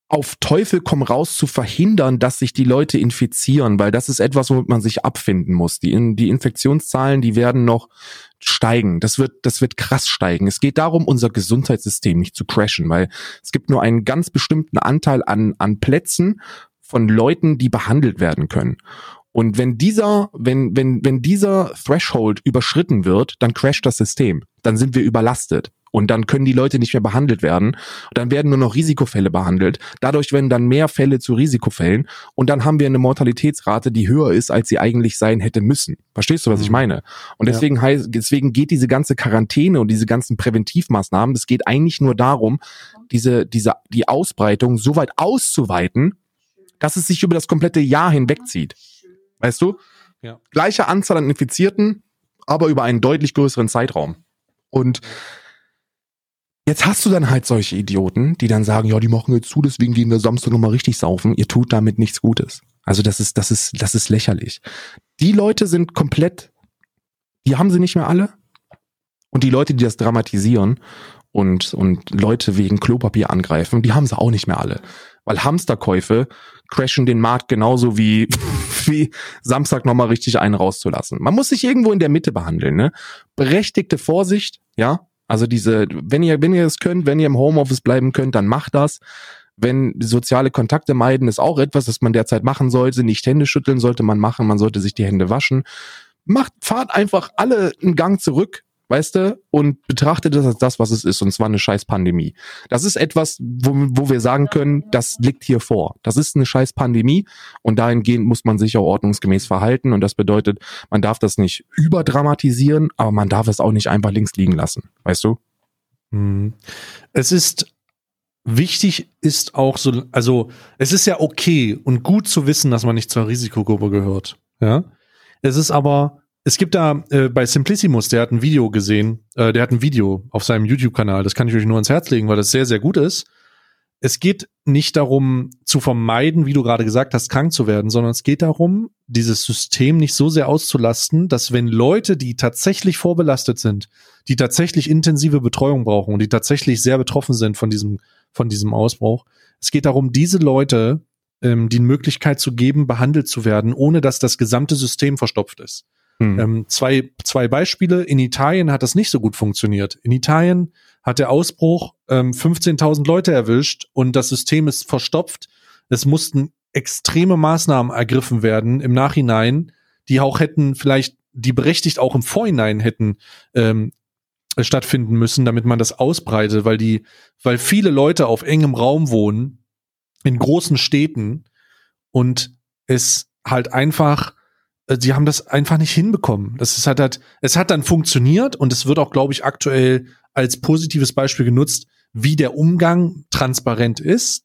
auf Teufel komm raus zu verhindern, dass sich die Leute infizieren, weil das ist etwas, womit man sich abfinden muss. Die, die Infektionszahlen, die werden noch steigen. Das wird, das wird krass steigen. Es geht darum, unser Gesundheitssystem nicht zu crashen, weil es gibt nur einen ganz bestimmten Anteil an, an Plätzen, von Leuten, die behandelt werden können. Und wenn dieser, wenn, wenn, wenn dieser Threshold überschritten wird, dann crasht das System. Dann sind wir überlastet. Und dann können die Leute nicht mehr behandelt werden. Dann werden nur noch Risikofälle behandelt. Dadurch werden dann mehr Fälle zu Risikofällen. Und dann haben wir eine Mortalitätsrate, die höher ist, als sie eigentlich sein hätte müssen. Verstehst du, was ich mhm. meine? Und deswegen ja. heißt, deswegen geht diese ganze Quarantäne und diese ganzen Präventivmaßnahmen, das geht eigentlich nur darum, diese, diese, die Ausbreitung so weit auszuweiten, dass es sich über das komplette Jahr hinwegzieht. Weißt du? Ja. Gleiche Anzahl an Infizierten, aber über einen deutlich größeren Zeitraum. Und jetzt hast du dann halt solche Idioten, die dann sagen, ja, die machen jetzt zu, deswegen gehen wir Samstag nochmal richtig saufen. Ihr tut damit nichts Gutes. Also das ist, das ist, das ist lächerlich. Die Leute sind komplett, die haben sie nicht mehr alle. Und die Leute, die das dramatisieren und, und Leute wegen Klopapier angreifen, die haben sie auch nicht mehr alle. Weil Hamsterkäufe crashen den Markt genauso wie, (laughs) wie Samstag nochmal richtig einen rauszulassen. Man muss sich irgendwo in der Mitte behandeln, ne? Berechtigte Vorsicht, ja. Also diese, wenn ihr, wenn ihr es könnt, wenn ihr im Homeoffice bleiben könnt, dann macht das. Wenn soziale Kontakte meiden, ist auch etwas, das man derzeit machen sollte. Nicht Hände schütteln sollte man machen, man sollte sich die Hände waschen. Macht, fahrt einfach alle einen Gang zurück, weißt du, und betrachtet das als das, was es ist, und zwar eine scheiß Pandemie. Das ist etwas, wo, wo wir sagen können, das liegt hier vor. Das ist eine scheiß Pandemie und dahingehend muss man sich auch ordnungsgemäß verhalten und das bedeutet, man darf das nicht überdramatisieren, aber man darf es auch nicht einfach links liegen lassen, weißt du? Hm. Es ist wichtig ist auch so, also es ist ja okay und gut zu wissen, dass man nicht zur Risikogruppe gehört, ja. Es ist aber es gibt da äh, bei Simplicimus, der hat ein Video gesehen, äh, der hat ein Video auf seinem YouTube-Kanal, das kann ich euch nur ans Herz legen, weil das sehr, sehr gut ist. Es geht nicht darum zu vermeiden, wie du gerade gesagt hast, krank zu werden, sondern es geht darum, dieses System nicht so sehr auszulasten, dass wenn Leute, die tatsächlich vorbelastet sind, die tatsächlich intensive Betreuung brauchen und die tatsächlich sehr betroffen sind von diesem, von diesem Ausbruch, es geht darum, diese Leute ähm, die Möglichkeit zu geben, behandelt zu werden, ohne dass das gesamte System verstopft ist. Mhm. Ähm, zwei, zwei Beispiele. In Italien hat das nicht so gut funktioniert. In Italien hat der Ausbruch ähm, 15.000 Leute erwischt und das System ist verstopft. Es mussten extreme Maßnahmen ergriffen werden im Nachhinein, die auch hätten vielleicht, die berechtigt auch im Vorhinein hätten ähm, stattfinden müssen, damit man das ausbreitet, weil die, weil viele Leute auf engem Raum wohnen, in großen Städten und es halt einfach sie haben das einfach nicht hinbekommen. Das ist halt, halt, es hat dann funktioniert und es wird auch, glaube ich, aktuell als positives Beispiel genutzt, wie der Umgang transparent ist.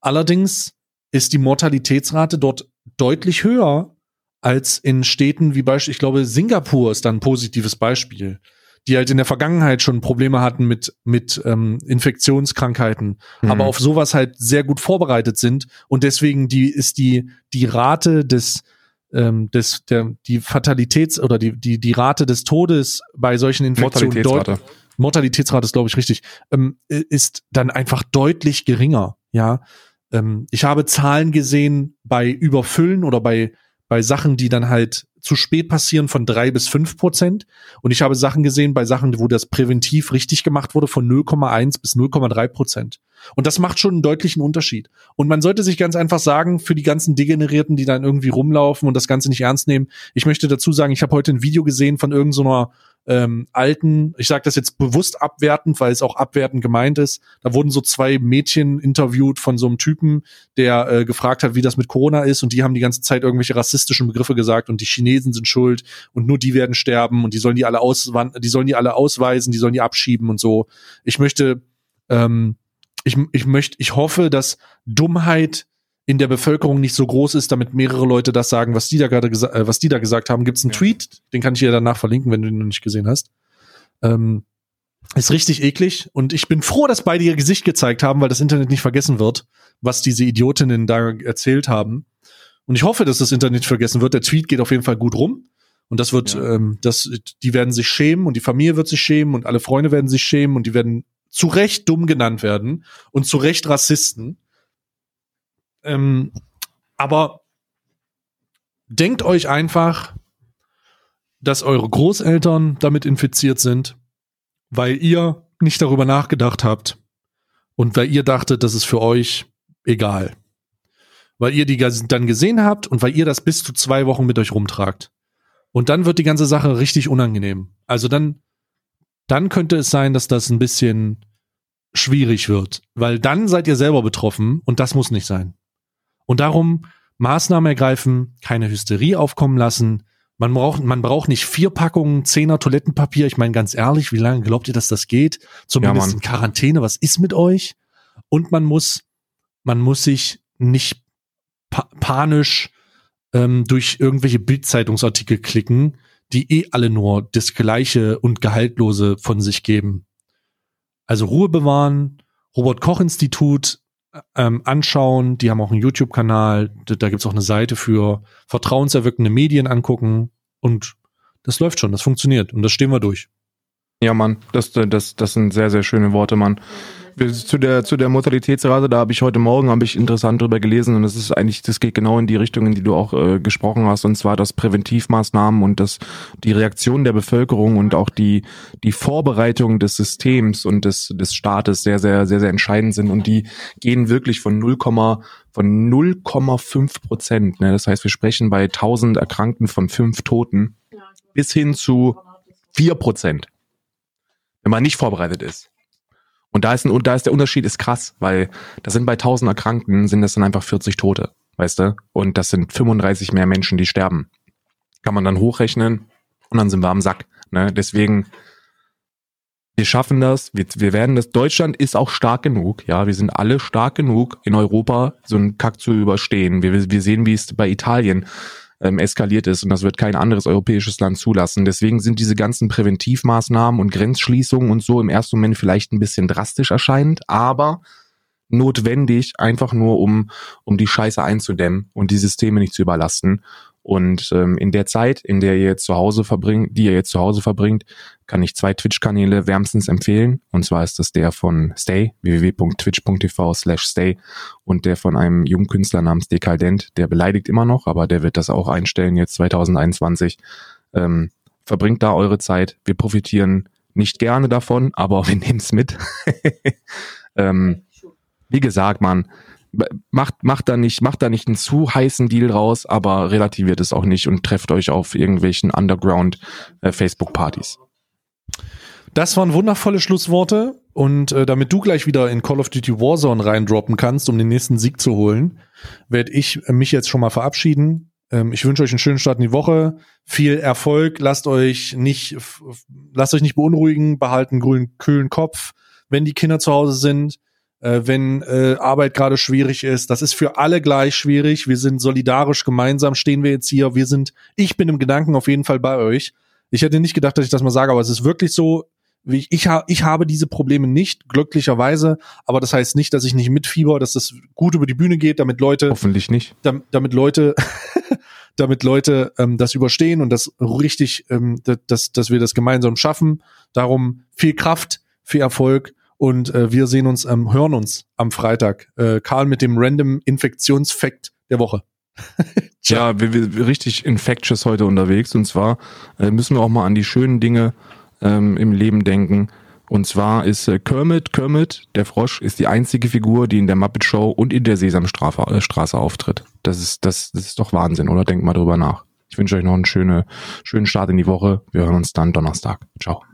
Allerdings ist die Mortalitätsrate dort deutlich höher als in Städten wie Beispiel, ich glaube, Singapur ist dann ein positives Beispiel, die halt in der Vergangenheit schon Probleme hatten mit, mit ähm, Infektionskrankheiten, mhm. aber auf sowas halt sehr gut vorbereitet sind und deswegen die ist die, die Rate des, ähm, des, der, die Fatalitäts- oder die, die, die Rate des Todes bei solchen Infektionen Mortalitätsrate. Mortalitätsrate ist, glaube ich, richtig, ähm, ist dann einfach deutlich geringer. Ja, ähm, ich habe Zahlen gesehen bei Überfüllen oder bei bei Sachen, die dann halt zu spät passieren von drei bis fünf Prozent. Und ich habe Sachen gesehen bei Sachen, wo das präventiv richtig gemacht wurde, von 0,1 bis 0,3 Prozent. Und das macht schon einen deutlichen Unterschied. Und man sollte sich ganz einfach sagen, für die ganzen Degenerierten, die dann irgendwie rumlaufen und das Ganze nicht ernst nehmen, ich möchte dazu sagen, ich habe heute ein Video gesehen von irgendeiner so ähm, alten, ich sage das jetzt bewusst abwertend, weil es auch abwertend gemeint ist. Da wurden so zwei Mädchen interviewt von so einem Typen, der äh, gefragt hat, wie das mit Corona ist und die haben die ganze Zeit irgendwelche rassistischen Begriffe gesagt und die Chinesen sind schuld und nur die werden sterben und die sollen die alle auswand die sollen die alle ausweisen, die sollen die abschieben und so. Ich möchte ähm, ich, ich möchte, ich hoffe, dass Dummheit in der Bevölkerung nicht so groß ist, damit mehrere Leute das sagen, was die da gerade gesagt, äh, was die da gesagt haben. Gibt es einen ja. Tweet, den kann ich dir danach verlinken, wenn du ihn noch nicht gesehen hast. Ähm, ist richtig eklig und ich bin froh, dass beide ihr Gesicht gezeigt haben, weil das Internet nicht vergessen wird, was diese Idiotinnen da erzählt haben. Und ich hoffe, dass das Internet vergessen wird. Der Tweet geht auf jeden Fall gut rum. Und das wird, ja. ähm, das, die werden sich schämen und die Familie wird sich schämen und alle Freunde werden sich schämen und die werden zu Recht dumm genannt werden und zu Recht Rassisten. Ähm, aber denkt euch einfach, dass eure Großeltern damit infiziert sind, weil ihr nicht darüber nachgedacht habt und weil ihr dachtet, das ist für euch egal. weil ihr die dann gesehen habt und weil ihr das bis zu zwei Wochen mit euch rumtragt. Und dann wird die ganze Sache richtig unangenehm. Also dann, dann könnte es sein, dass das ein bisschen schwierig wird, weil dann seid ihr selber betroffen und das muss nicht sein. Und darum Maßnahmen ergreifen, keine Hysterie aufkommen lassen. Man braucht, man braucht nicht vier Packungen Zehner Toilettenpapier. Ich meine ganz ehrlich, wie lange glaubt ihr, dass das geht? Zumindest ja, in Quarantäne. Was ist mit euch? Und man muss, man muss sich nicht pa panisch ähm, durch irgendwelche Bildzeitungsartikel klicken, die eh alle nur das Gleiche und Gehaltlose von sich geben. Also Ruhe bewahren, Robert Koch Institut ähm, anschauen, die haben auch einen YouTube-Kanal, da, da gibt's auch eine Seite für vertrauenserweckende Medien angucken. Und das läuft schon, das funktioniert. Und das stehen wir durch. Ja, Mann, das, das, das sind sehr, sehr schöne Worte, Mann zu der zu der Mortalitätsrate, da habe ich heute Morgen habe ich interessant drüber gelesen und das ist eigentlich, das geht genau in die Richtung, in die du auch äh, gesprochen hast, und zwar dass Präventivmaßnahmen und das die Reaktion der Bevölkerung und auch die die Vorbereitung des Systems und des des Staates sehr sehr sehr sehr entscheidend sind und die gehen wirklich von 0, von 0,5 Prozent. Ne? Das heißt, wir sprechen bei 1000 Erkrankten von fünf Toten bis hin zu 4 Prozent, wenn man nicht vorbereitet ist. Und da ist, ein, da ist der Unterschied ist krass, weil das sind bei 1000 Erkrankten sind das dann einfach 40 Tote, weißt du? Und das sind 35 mehr Menschen, die sterben. Kann man dann hochrechnen und dann sind wir am Sack. Ne? Deswegen, wir schaffen das, wir, wir werden das. Deutschland ist auch stark genug, ja, wir sind alle stark genug in Europa, so einen Kack zu überstehen. Wir, wir sehen, wie es bei Italien ähm, eskaliert ist und das wird kein anderes europäisches Land zulassen. Deswegen sind diese ganzen Präventivmaßnahmen und Grenzschließungen und so im ersten Moment vielleicht ein bisschen drastisch erscheinend, aber notwendig, einfach nur um, um die Scheiße einzudämmen und die Systeme nicht zu überlasten. Und ähm, in der Zeit, in der ihr jetzt zu Hause verbringt, die ihr jetzt zu Hause verbringt, kann ich zwei Twitch-Kanäle wärmstens empfehlen. Und zwar ist das der von Stay, www.twitch.tv slash Stay und der von einem jungen Künstler namens Dekadent, der beleidigt immer noch, aber der wird das auch einstellen jetzt 2021. Ähm, verbringt da eure Zeit. Wir profitieren nicht gerne davon, aber (laughs) wir nehmen es mit. (laughs) ähm, wie gesagt, man, macht, macht da nicht, macht da nicht einen zu heißen Deal raus, aber relativiert es auch nicht und trefft euch auf irgendwelchen Underground äh, Facebook-Partys. Das waren wundervolle Schlussworte und äh, damit du gleich wieder in Call of Duty Warzone reindroppen kannst, um den nächsten Sieg zu holen, werde ich mich jetzt schon mal verabschieden. Ähm, ich wünsche euch einen schönen Start in die Woche, viel Erfolg, lasst euch nicht, lasst euch nicht beunruhigen, behalten grünen, kühlen Kopf, wenn die Kinder zu Hause sind äh, wenn äh, Arbeit gerade schwierig ist. Das ist für alle gleich schwierig. Wir sind solidarisch, gemeinsam stehen wir jetzt hier. Wir sind, ich bin im Gedanken auf jeden Fall bei euch. Ich hätte nicht gedacht, dass ich das mal sage, aber es ist wirklich so, wie ich, ich, ha, ich habe diese Probleme nicht, glücklicherweise, aber das heißt nicht, dass ich nicht mitfieber, dass das gut über die Bühne geht, damit Leute. Hoffentlich nicht. Damit, damit Leute, (laughs) damit Leute ähm, das überstehen und das richtig, ähm, dass, dass wir das gemeinsam schaffen. Darum viel Kraft, viel Erfolg und äh, wir sehen uns, ähm, hören uns am Freitag. Äh, Karl mit dem Random Infektionsfact der Woche. (laughs) ja, wir, wir richtig infectious heute unterwegs. Und zwar äh, müssen wir auch mal an die schönen Dinge ähm, im Leben denken. Und zwar ist äh, Kermit, Kermit, der Frosch, ist die einzige Figur, die in der Muppet Show und in der Sesamstraße äh, auftritt. Das ist, das, das ist doch Wahnsinn, oder? Denkt mal drüber nach. Ich wünsche euch noch einen schönen, schönen Start in die Woche. Wir hören uns dann Donnerstag. Ciao.